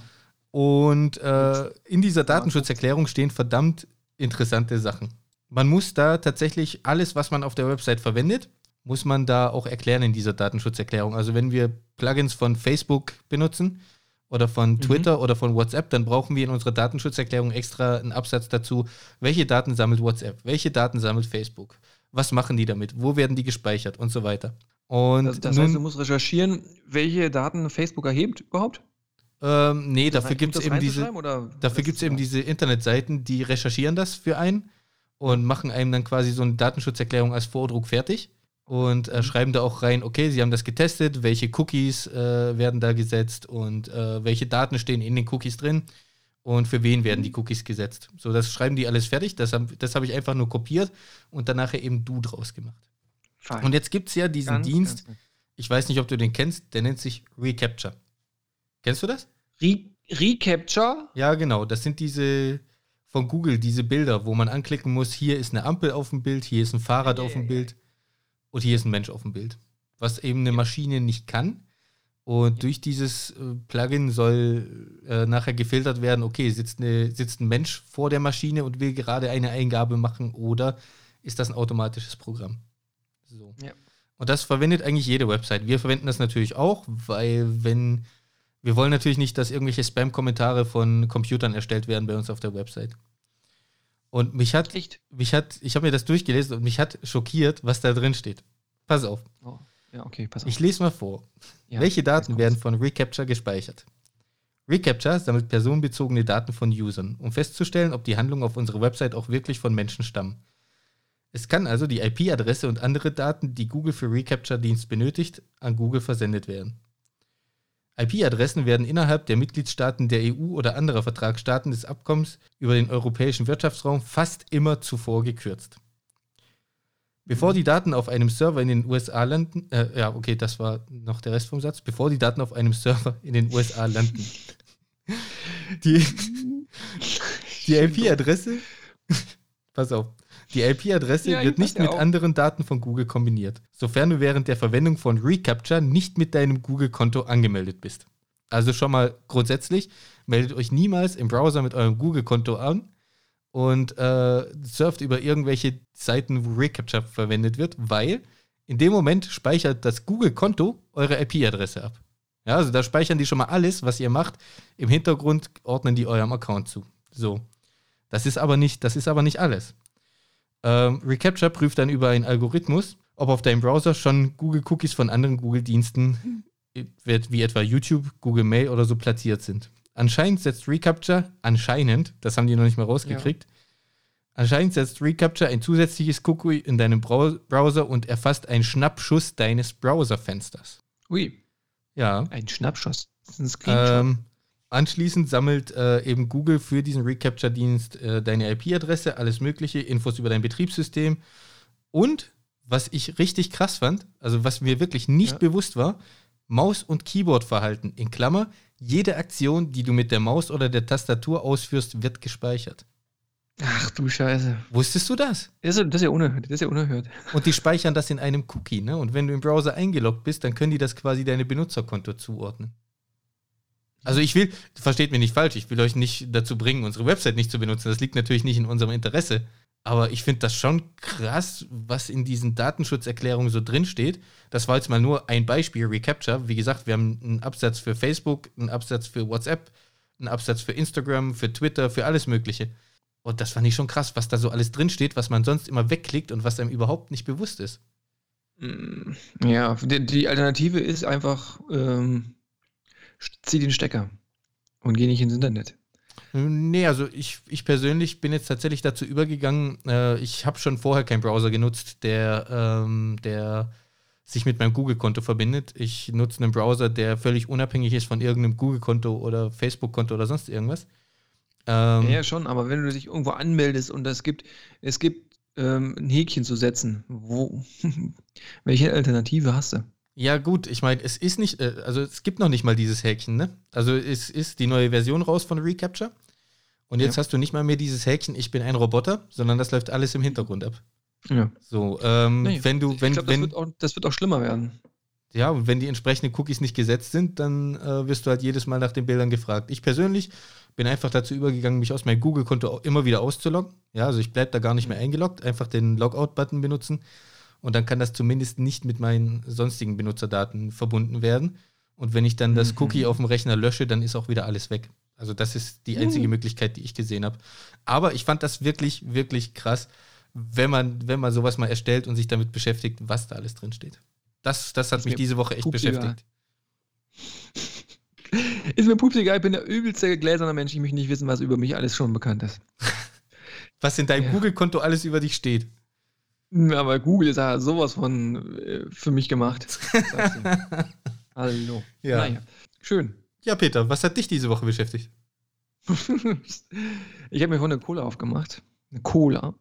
Und äh, in dieser Datenschutzerklärung stehen verdammt interessante Sachen. Man muss da tatsächlich alles, was man auf der Website verwendet, muss man da auch erklären in dieser Datenschutzerklärung. Also wenn wir Plugins von Facebook benutzen oder von mhm. Twitter oder von WhatsApp, dann brauchen wir in unserer Datenschutzerklärung extra einen Absatz dazu, welche Daten sammelt WhatsApp, welche Daten sammelt Facebook, was machen die damit, wo werden die gespeichert und so weiter. Und das, das heißt, du musst recherchieren, welche Daten Facebook erhebt überhaupt? Ähm, nee, dafür gibt es eben diese, dafür gibt's eben diese Internetseiten, die recherchieren das für einen und machen einem dann quasi so eine Datenschutzerklärung als Vordruck fertig und äh, mhm. schreiben da auch rein, okay, sie haben das getestet, welche Cookies äh, werden da gesetzt und äh, welche Daten stehen in den Cookies drin und für wen werden die mhm. Cookies gesetzt. So, das schreiben die alles fertig, das habe das hab ich einfach nur kopiert und dann nachher eben du draus gemacht. Fein. Und jetzt gibt es ja diesen ganz, Dienst, ganz ich weiß nicht, ob du den kennst, der nennt sich Recapture. Kennst du das? Re Recapture? Ja, genau, das sind diese von Google, diese Bilder, wo man anklicken muss, hier ist eine Ampel auf dem Bild, hier ist ein Fahrrad ja, auf dem ja, Bild und hier ist ein Mensch auf dem Bild. Was eben eine Maschine nicht kann. Und durch dieses äh, Plugin soll äh, nachher gefiltert werden, okay, sitzt, eine, sitzt ein Mensch vor der Maschine und will gerade eine Eingabe machen oder ist das ein automatisches Programm? So. Ja. Und das verwendet eigentlich jede Website. Wir verwenden das natürlich auch, weil wenn wir wollen natürlich nicht, dass irgendwelche Spam-Kommentare von Computern erstellt werden bei uns auf der Website. Und mich hat, Echt? mich hat, ich habe mir das durchgelesen und mich hat schockiert, was da drin steht. Pass auf. Oh. Ja, okay, pass auf. Ich lese mal vor. Ja, Welche Daten werden von Recapture gespeichert? Recapture sammelt personenbezogene Daten von Usern, um festzustellen, ob die Handlungen auf unserer Website auch wirklich von Menschen stammen. Es kann also die IP-Adresse und andere Daten, die Google für Recapture-Dienst benötigt, an Google versendet werden. IP-Adressen werden innerhalb der Mitgliedstaaten der EU oder anderer Vertragsstaaten des Abkommens über den europäischen Wirtschaftsraum fast immer zuvor gekürzt. Bevor die Daten auf einem Server in den USA landen, äh, ja, okay, das war noch der Rest vom Satz, bevor die Daten auf einem Server in den USA landen. Die, die IP-Adresse, [laughs] pass auf, die IP-Adresse ja, wird nicht mit auch. anderen Daten von Google kombiniert, sofern du während der Verwendung von Recapture nicht mit deinem Google-Konto angemeldet bist. Also schon mal grundsätzlich, meldet euch niemals im Browser mit eurem Google-Konto an und äh, surft über irgendwelche Seiten, wo Recapture verwendet wird, weil in dem Moment speichert das Google-Konto eure IP-Adresse ab. Ja, also da speichern die schon mal alles, was ihr macht. Im Hintergrund ordnen die eurem Account zu. So. Das ist aber nicht, das ist aber nicht alles. Ähm, Recapture prüft dann über einen Algorithmus, ob auf deinem Browser schon Google-Cookies von anderen Google-Diensten, wie etwa YouTube, Google Mail oder so, platziert sind. Anscheinend setzt Recapture, anscheinend, das haben die noch nicht mal rausgekriegt, ja. anscheinend setzt Recapture ein zusätzliches Cookie in deinem Browser und erfasst einen Schnappschuss deines Browserfensters. Ui. Ja. Ein Schnappschuss. Das ist ein Screenshot. Ähm, Anschließend sammelt äh, eben Google für diesen Recapture-Dienst äh, deine IP-Adresse, alles Mögliche, Infos über dein Betriebssystem und, was ich richtig krass fand, also was mir wirklich nicht ja. bewusst war, Maus- und Keyboard-Verhalten. In Klammer, jede Aktion, die du mit der Maus oder der Tastatur ausführst, wird gespeichert. Ach du Scheiße. Wusstest du das? Das ist, das ist, ja unerhört. Das ist ja unerhört. Und die speichern das in einem Cookie, ne? Und wenn du im Browser eingeloggt bist, dann können die das quasi deine Benutzerkonto zuordnen. Also ich will, versteht mich nicht falsch, ich will euch nicht dazu bringen, unsere Website nicht zu benutzen. Das liegt natürlich nicht in unserem Interesse. Aber ich finde das schon krass, was in diesen Datenschutzerklärungen so drinsteht. Das war jetzt mal nur ein Beispiel, Recapture. Wie gesagt, wir haben einen Absatz für Facebook, einen Absatz für WhatsApp, einen Absatz für Instagram, für Twitter, für alles Mögliche. Und das fand ich schon krass, was da so alles drinsteht, was man sonst immer wegklickt und was einem überhaupt nicht bewusst ist. Mm, ja, die, die Alternative ist einfach, ähm, zieh den Stecker und geh nicht ins Internet. Nee, also ich, ich persönlich bin jetzt tatsächlich dazu übergegangen, äh, ich habe schon vorher keinen Browser genutzt, der, ähm, der sich mit meinem Google-Konto verbindet. Ich nutze einen Browser, der völlig unabhängig ist von irgendeinem Google-Konto oder Facebook-Konto oder sonst irgendwas. Ähm, ja, schon, aber wenn du dich irgendwo anmeldest und es gibt, es gibt ähm, ein Häkchen zu setzen, wo, [laughs] welche Alternative hast du? Ja, gut, ich meine, es ist nicht, äh, also es gibt noch nicht mal dieses Häkchen, ne? Also es ist die neue Version raus von Recapture. Und jetzt ja. hast du nicht mal mehr dieses Häkchen, ich bin ein Roboter, sondern das läuft alles im Hintergrund ab. Ja. So, ähm, nee, wenn du, wenn, glaub, wenn. Das wird, auch, das wird auch schlimmer werden. Ja, und wenn die entsprechenden Cookies nicht gesetzt sind, dann äh, wirst du halt jedes Mal nach den Bildern gefragt. Ich persönlich bin einfach dazu übergegangen, mich aus meinem Google-Konto immer wieder auszuloggen. Ja, also ich bleibe da gar nicht mehr eingeloggt, einfach den Logout-Button benutzen und dann kann das zumindest nicht mit meinen sonstigen Benutzerdaten verbunden werden. Und wenn ich dann das Mhm. Cookie auf dem Rechner lösche, dann ist auch wieder alles weg. Also das ist die einzige Mhm. Möglichkeit, die ich gesehen habe. Aber ich fand das wirklich, wirklich krass, wenn man, wenn man sowas mal erstellt und sich damit beschäftigt, was da alles drin steht. Das, das hat Ist mich diese Woche echt egal. beschäftigt. [laughs] Ist mir pups egal, ich bin der übelste gläserne Mensch. Ich möchte nicht wissen, was über mich alles schon bekannt ist. [laughs] Was in deinem Ja. Google-Konto alles über dich steht. Hm, Aber Google ist ja sowas von äh, für mich gemacht. [laughs] Hallo. Ja. Naja, schön. Ja, Peter, was hat dich diese Woche beschäftigt? [laughs] ich habe mir vorhin eine Cola aufgemacht. Eine Cola.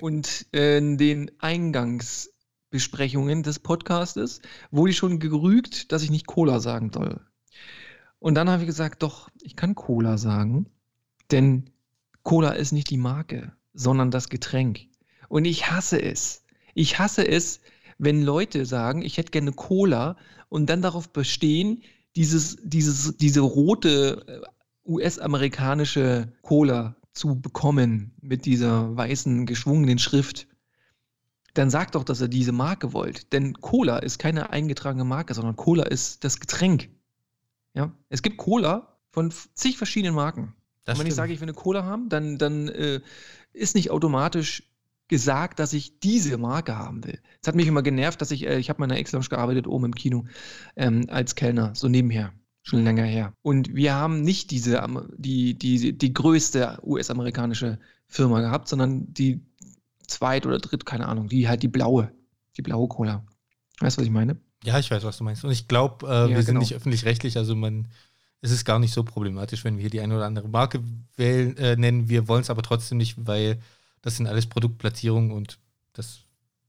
Und äh, in den Eingangsbesprechungen des Podcastes wurde ich schon gerügt, dass ich nicht Cola sagen soll. Und dann habe ich gesagt, doch, ich kann Cola sagen, denn Cola ist nicht die Marke, sondern das Getränk. Und ich hasse es. Ich hasse es, wenn Leute sagen, ich hätte gerne Cola und dann darauf bestehen, dieses, dieses, diese rote äh, US-amerikanische Cola zu bekommen mit dieser weißen geschwungenen Schrift, dann sagt doch, dass ihr diese Marke wollt. Denn Cola ist keine eingetragene Marke, sondern Cola ist das Getränk. Ja? Es gibt Cola von zig verschiedenen Marken. Das Und wenn ich stimmt. sage, ich will eine Cola haben, dann, dann äh, ist nicht automatisch gesagt, dass ich diese Marke haben will. Es hat mich immer genervt, dass ich, äh, ich habe mal in einer X-Lounge gearbeitet, oben im Kino, ähm, als Kellner, so nebenher, schon länger her. Und wir haben nicht diese, am- die, die, die größte US-amerikanische Firma gehabt, sondern die zweit oder dritt, keine Ahnung, die halt die blaue, die blaue Cola. Weißt du, was ich meine? Ja, ich weiß, was du meinst. Und ich glaube, äh, wir sind genau. nicht öffentlich-rechtlich, also man, es ist gar nicht so problematisch, wenn wir hier die eine oder andere Marke wählen, äh, nennen. Wir wollen es aber trotzdem nicht, weil das sind alles Produktplatzierungen und das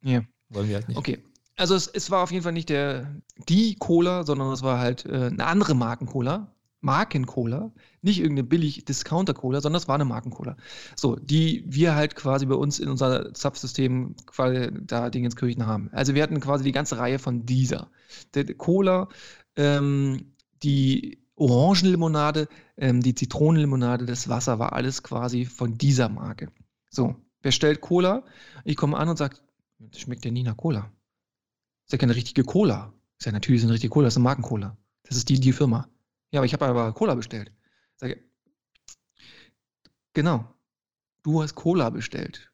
Ja. wollen wir halt nicht. Okay. Also es, es war auf jeden Fall nicht der die Cola, sondern es war halt äh, eine andere Marken-Cola. Marken-Cola. Nicht irgendeine billig Discounter-Cola, sondern es war eine Marken-Cola. So, die wir halt quasi bei uns in unser Subsystem quasi da Dingenskirchen haben. Also wir hatten quasi die ganze Reihe von dieser. Der, der Cola, ähm, die Orangenlimonade, ähm, die Zitronenlimonade, das Wasser war alles quasi von dieser Marke. So, wer stellt Cola? Ich komme an und sage, das schmeckt ja nie nach Cola. Ist ja keine richtige Cola. Ist ja natürlich ist eine richtige Cola, das ist eine Markencola. Das ist die, die Firma. Ja, aber ich habe aber Cola bestellt. Sage, genau. Du hast Cola bestellt.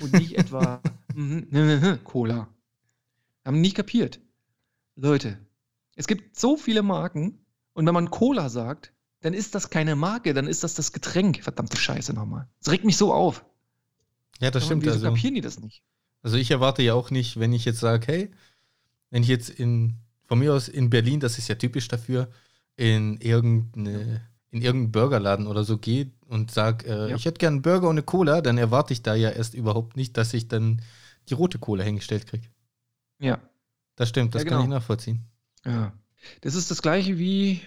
Und nicht etwa [laughs] mhm, ne, ne, ne, Cola. Haben nicht kapiert. Leute, es gibt so viele Marken und wenn man Cola sagt, dann ist das keine Marke, dann ist das das Getränk. Verdammte Scheiße nochmal. Das regt mich so auf. Ja, das stimmt. Wieso Also, kapieren die das nicht? also ich erwarte ja auch nicht, wenn ich jetzt sage, hey, wenn ich jetzt in, von mir aus in Berlin, das ist ja typisch dafür, in irgendeine, in irgendeinen Burgerladen oder so gehe und sage, äh, Ja. ich hätte gern einen Burger ohne Cola, dann erwarte ich da ja erst überhaupt nicht, dass ich dann die rote Cola hingestellt kriege. Ja. Das stimmt, das Ja, kann ich genau. nachvollziehen. Ja. Das ist das gleiche wie,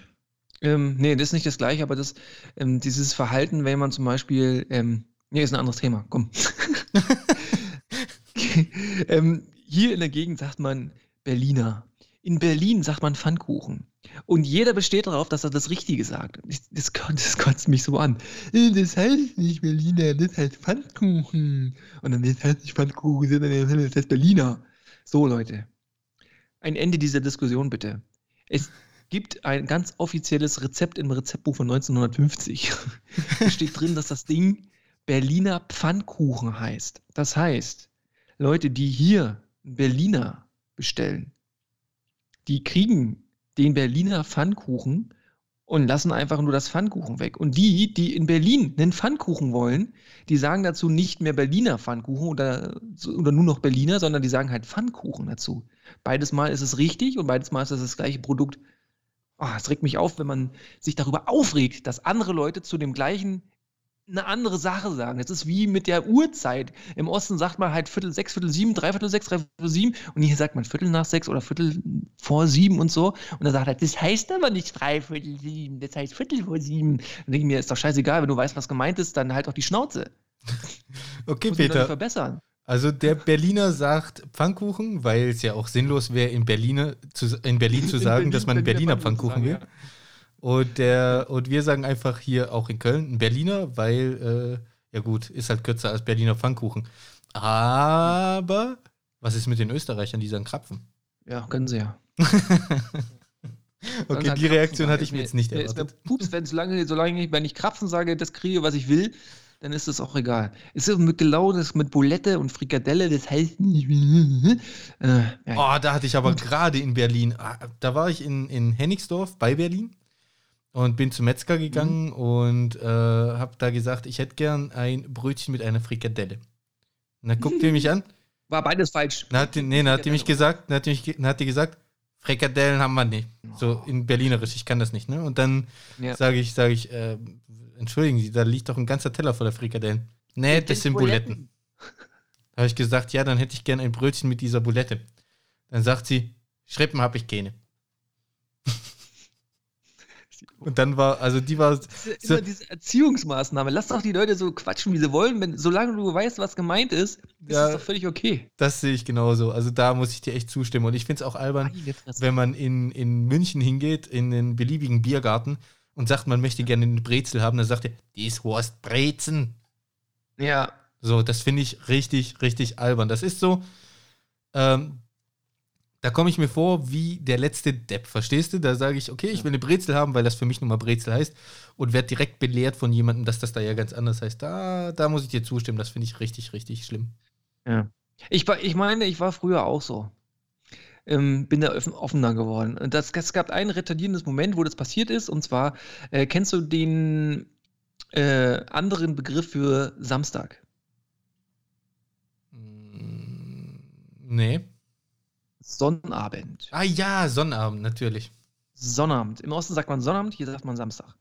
ähm, nee, das ist nicht das gleiche, aber das, ähm, dieses Verhalten, wenn man zum Beispiel, ähm, nee, ist ein anderes Thema, komm. [laughs] ähm, hier in der Gegend sagt man Berliner. In Berlin sagt man Pfannkuchen. Und jeder besteht darauf, dass er das Richtige sagt. Ich- Das, kotzt- das kotzt mich so an. Äh, Das heißt nicht Berliner, das heißt Pfannkuchen. Und dann das heißt nicht Pfannkuchen, sondern das heißt Berliner. So, Leute. Ein Ende dieser Diskussion bitte. Es gibt ein ganz offizielles Rezept im Rezeptbuch von 1950. [laughs] da steht drin, dass das Ding Berliner Pfannkuchen heißt. Das heißt, Leute, die hier Berliner bestellen, die kriegen den Berliner Pfannkuchen und lassen einfach nur das Pfannkuchen weg. Und die, die in Berlin einen Pfannkuchen wollen, die sagen dazu nicht mehr Berliner Pfannkuchen oder, oder nur noch Berliner, sondern die sagen halt Pfannkuchen dazu. Beides Mal ist es richtig und beides Mal ist es das gleiche Produkt. Ah, es regt mich auf, wenn man sich darüber aufregt, dass andere Leute zu dem gleichen eine andere Sache sagen. Das ist wie mit der Uhrzeit. Im Osten sagt man halt Viertel sechs, Viertel sieben, Dreiviertel sechs, Dreiviertel sieben und hier sagt man Viertel nach sechs oder Viertel vor sieben und so. Und dann sagt er, das heißt aber nicht Dreiviertel sieben, das heißt Viertel vor sieben. Dann denke ich mir, ist doch scheißegal, wenn du weißt, was gemeint ist, dann halt auch die Schnauze. [laughs] Okay, Peter. verbessern. Also der Berliner sagt Pfannkuchen, weil es ja auch sinnlos wäre, in, Berliner zu, in Berlin [laughs] zu In sagen, Berlin dass man einen Berliner Pfannkuchen will. sagen, Und, der, und wir sagen einfach hier auch in Köln ein Berliner, weil, äh, ja gut, ist halt kürzer als Berliner Pfannkuchen. Aber was ist mit den Österreichern, die sagen Krapfen? Ja, können sie ja. [laughs] Okay, die halt Reaktion hatte ich mir jetzt nicht Mir ist mir erwartet. Pups, wenn solange, solange ich, wenn ich Krapfen sage, das kriege, was ich will, dann ist das auch egal. Es ist mit genau das mit Bulette und Frikadelle, das heißt nicht. Äh, ja, ja. Oh, da hatte ich aber gerade in Berlin, ah, da war ich in, in Hennigsdorf bei Berlin und bin zum Metzger gegangen und äh, habe da gesagt, ich hätte gern ein Brötchen mit einer Frikadelle. Und dann guckt ihr mich an, [laughs] War beides falsch. dann hat die, nee, dann hat die mich gesagt, dann hat die, mich, dann hat die gesagt, Frikadellen haben wir nicht. So in Berlinerisch, ich kann das nicht, ne? Und dann Ja. sage ich, sage ich, äh, entschuldigen Sie, da liegt doch ein ganzer Teller voller Frikadellen. Nee, das sind Buletten. Da habe ich gesagt, ja, dann hätte ich gern ein Brötchen mit dieser Bulette. Dann sagt sie, Schrippen habe ich keine. Und dann war, also die war, Das ist So- immer diese Erziehungsmaßnahme. Lass doch die Leute so quatschen, wie sie wollen. Wenn, solange du weißt, was gemeint ist, ist Ja. es doch völlig okay. das sehe ich genauso. Also da muss ich dir echt zustimmen. Und ich finde es auch albern, wenn man in, in München hingeht, in den beliebigen Biergarten und sagt, man möchte gerne eine Brezel haben, dann sagt er, dies Horst Brezen. Ja, So, das finde ich richtig, richtig albern. Das ist so, ähm, da komme ich mir vor wie der letzte Depp, verstehst du? Da sage ich, okay, ich will eine Brezel haben, weil das für mich nun mal Brezel heißt und werde direkt belehrt von jemandem, dass das da ja ganz anders heißt. Da, da muss ich dir zustimmen, das finde ich richtig, richtig schlimm. Ja. Ich, war, ich meine, ich war früher auch so. Ähm, bin da offen, offener geworden. Und das, es gab ein retardierendes Moment, wo das passiert ist. Und zwar, äh, kennst du den äh, anderen Begriff für Samstag? Nee. Sonnabend. Ah ja, Sonnabend, natürlich. Sonnabend. Im Osten sagt man Sonnabend, hier sagt man Samstag.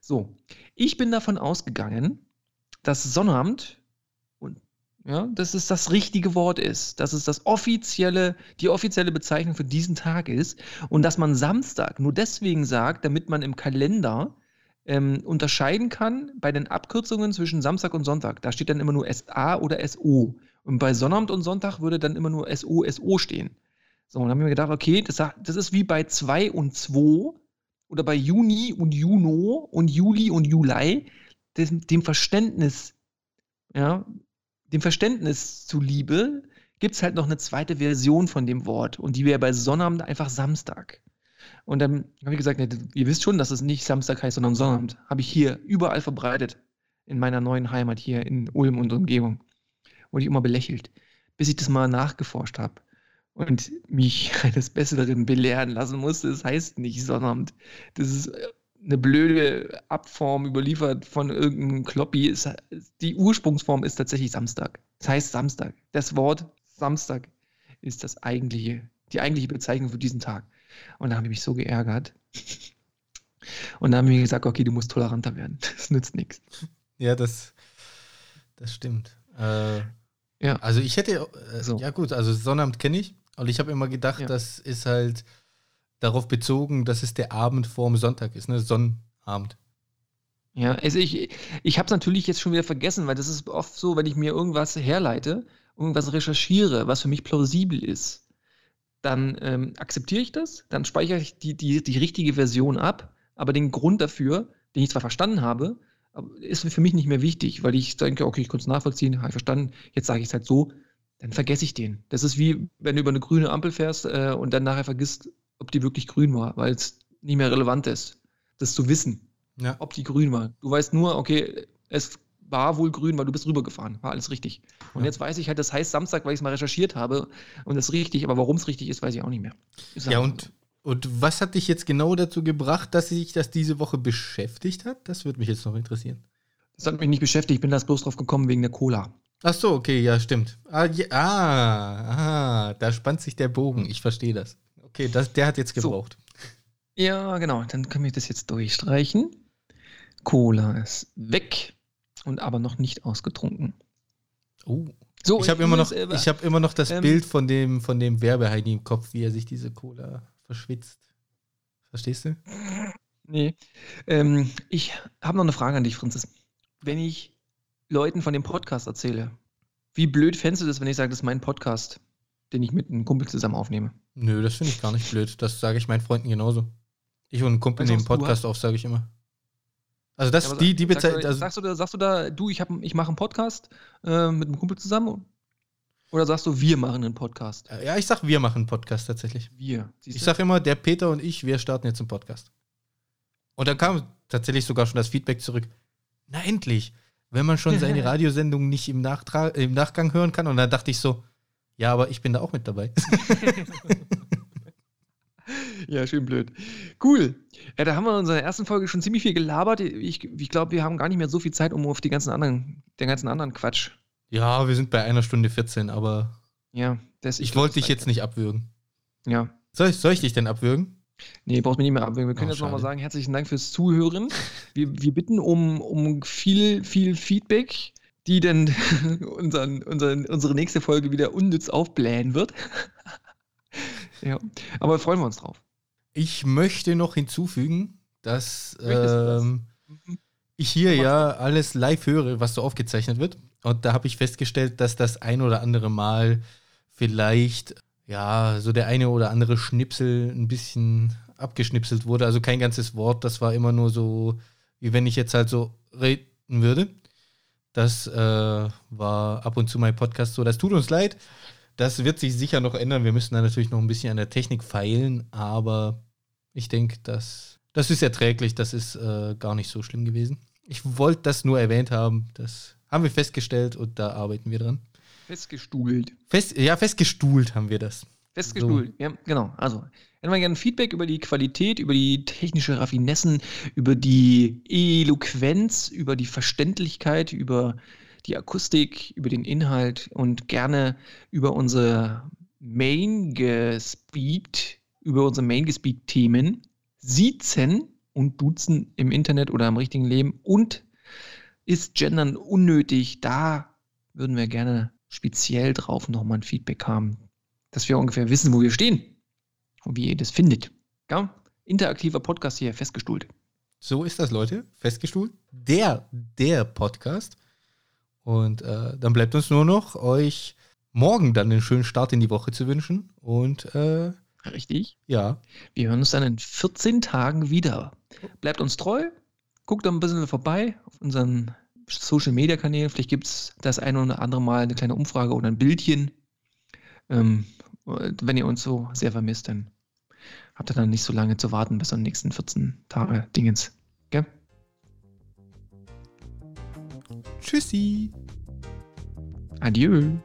So, ich bin davon ausgegangen, dass Sonnabend, und ja, dass es das richtige Wort ist, dass es das offizielle, die offizielle Bezeichnung für diesen Tag ist und dass man Samstag nur deswegen sagt, damit man im Kalender ähm, unterscheiden kann bei den Abkürzungen zwischen Samstag und Sonntag. Da steht dann immer nur SA oder SO. Und bei Sonnabend und Sonntag würde dann immer nur SO, SO stehen. So, und dann habe ich mir gedacht, okay, das, das ist wie bei 2 und 2 oder bei Juni und Juno und Juli und Juli, dem, dem Verständnis, ja, dem Verständnis zuliebe, gibt es halt noch eine zweite Version von dem Wort und die wäre bei Sonnabend einfach Samstag. Und dann habe ich gesagt, ne, ihr wisst schon, dass es nicht Samstag heißt, sondern Sonnabend. Habe ich hier überall verbreitet in meiner neuen Heimat hier in Ulm und Umgebung. Wurde ich immer belächelt, bis ich das mal nachgeforscht habe und mich [laughs] eines Besseren belehren lassen musste. Es heißt nicht Sonnabend. Das ist äh, eine blöde Abform überliefert von irgendeinem Kloppi. Die Ursprungsform ist tatsächlich Samstag. Es heißt Samstag. Das Wort Samstag ist das eigentliche, die eigentliche Bezeichnung für diesen Tag. Und da habe ich mich so geärgert. Und dann haben wir gesagt, okay, du musst toleranter werden. [laughs] Das nützt nichts. Ja, das, das stimmt. Äh, Ja. Also ich hätte, äh, So. ja gut, also Sonnabend kenne ich. Und ich habe immer gedacht, Ja. das ist halt darauf bezogen, dass es der Abend vorm Sonntag ist, ne? Sonnabend. Ja, also ich, ich habe es natürlich jetzt schon wieder vergessen, weil das ist oft so, wenn ich mir irgendwas herleite, irgendwas recherchiere, was für mich plausibel ist, dann ähm, akzeptiere ich das, dann speichere ich die, die, die richtige Version ab, aber den Grund dafür, den ich zwar verstanden habe, ist für mich nicht mehr wichtig, weil ich denke, okay, ich konnte es nachvollziehen, habe ich verstanden, jetzt sage ich es halt so, dann vergesse ich den. Das ist wie, wenn du über eine grüne Ampel fährst äh, und dann nachher vergisst, ob die wirklich grün war, weil es nicht mehr relevant ist, das zu wissen Ja. ob die grün war. Du weißt nur, okay, es war wohl grün, weil du bist rübergefahren. War alles richtig. Und Ja. jetzt weiß ich halt, das heißt Samstag, weil ich es mal recherchiert habe und das ist richtig, aber warum es richtig ist, weiß ich auch nicht mehr. Ja, und, und was hat dich jetzt genau dazu gebracht, dass sich das diese Woche beschäftigt hat? Das würde mich jetzt noch interessieren. Das hat mich nicht beschäftigt, ich bin da bloß drauf gekommen wegen der Cola. Ach so, okay, ja, stimmt. Ah, ja, ah, ah, da spannt sich der Bogen. Ich verstehe das. Okay, das, der hat jetzt So. gebraucht. Ja, genau, dann können wir das jetzt durchstreichen. Cola ist weg und aber noch nicht ausgetrunken. Oh. So, ich habe immer, noch- äh, ich hab immer noch das ähm, Bild von dem, von dem Werbeheini im Kopf, wie er sich diese Cola verschwitzt. Verstehst du? Nee. Ähm, ich habe noch eine Frage an dich, Franzis. Wenn ich Leuten von dem Podcast erzähle, wie blöd fändest du das, wenn ich sage, das ist mein Podcast, den ich mit einem Kumpel zusammen aufnehme? Nö, das finde ich gar nicht blöd. Das sage ich meinen Freunden genauso. Ich und ein Kumpel nehmen Podcast auf, sage ich immer. Also das, Ja, die, die bezeichnen, also, sagst, du da, sagst du da, du, ich, hab- ich mache einen Podcast äh, mit einem Kumpel zusammen? Oder sagst du, wir machen einen Podcast? Äh, Ja, ich sag, wir machen einen Podcast tatsächlich. Wir. Ich sag immer, der Peter und ich, wir starten jetzt einen Podcast. Und dann kam tatsächlich sogar schon das Feedback zurück. Na endlich, wenn man schon seine [laughs] Radiosendung nicht im, Nachtra im Nachgang hören kann. Und dann dachte ich so, ja, aber ich bin da auch mit dabei. [laughs] Ja, schön blöd. Cool. Ja, da haben wir in unserer ersten Folge schon ziemlich viel gelabert. Ich, ich glaube, wir haben gar nicht mehr so viel Zeit, um auf die ganzen anderen, den ganzen anderen Quatsch. ja, wir sind bei einer Stunde 14, aber Ja, das ich wollte dich jetzt nicht abwürgen. Ja. Soll ich, soll ich dich denn abwürgen? Nee, brauchst mich nicht mehr abwürgen. Wir können Oh, jetzt nochmal sagen, herzlichen Dank fürs Zuhören. Wir, wir bitten um, um viel, viel Feedback, die dann [laughs] unseren, unseren, unsere nächste Folge wieder unnütz aufblähen wird. [laughs] ja, aber freuen wir uns drauf. Ich möchte noch hinzufügen, dass ähm, Mhm. ich hier ja alles live höre, was so aufgezeichnet wird. Und da habe ich festgestellt, dass das ein oder andere Mal vielleicht, ja, so der eine oder andere Schnipsel ein bisschen abgeschnipselt wurde. Also kein ganzes Wort, das war immer nur so, wie wenn ich jetzt halt so reden würde. Das äh, war ab und zu mein Podcast so. Das tut uns leid. Das wird sich sicher noch ändern. Wir müssen da natürlich noch ein bisschen an der Technik feilen, aber ich denke, das, das ist erträglich. Das ist äh, gar nicht so schlimm gewesen. Ich wollte das nur erwähnt haben. Das haben wir festgestellt und da arbeiten wir dran. Festgestuhlt. Fest, ja, festgestuhlt haben wir das. Festgestuhlt, ja, genau. Also, hätten wir gerne Feedback über die Qualität, über die technische Raffinessen, über die Eloquenz, über die Verständlichkeit, über die Akustik, über den Inhalt und gerne über unsere Main Speed, über unsere Main Speed Themen, Siezen und Duzen im Internet oder im richtigen Leben und ist Gendern unnötig? Da würden wir gerne speziell drauf nochmal ein Feedback haben dass wir ungefähr wissen, wo wir stehen und wie ihr das findet. Ja? Interaktiver Podcast hier festgestuhlt. So ist das, Leute. Festgestuhlt. Der, der Podcast. Und äh, dann bleibt uns nur noch, euch morgen dann einen schönen Start in die Woche zu wünschen. Und äh, Richtig. ja, Wir hören uns dann in 14 Tagen wieder. Bleibt uns treu, guckt ein bisschen vorbei auf unseren Social Media Kanälen. Vielleicht gibt es das eine oder andere Mal eine kleine Umfrage oder ein Bildchen. Ähm, wenn ihr uns so sehr vermisst, dann habt ihr dann nicht so lange zu warten bis an die nächsten 14 Tage Dingens. Gell? tschüssi. Adieu.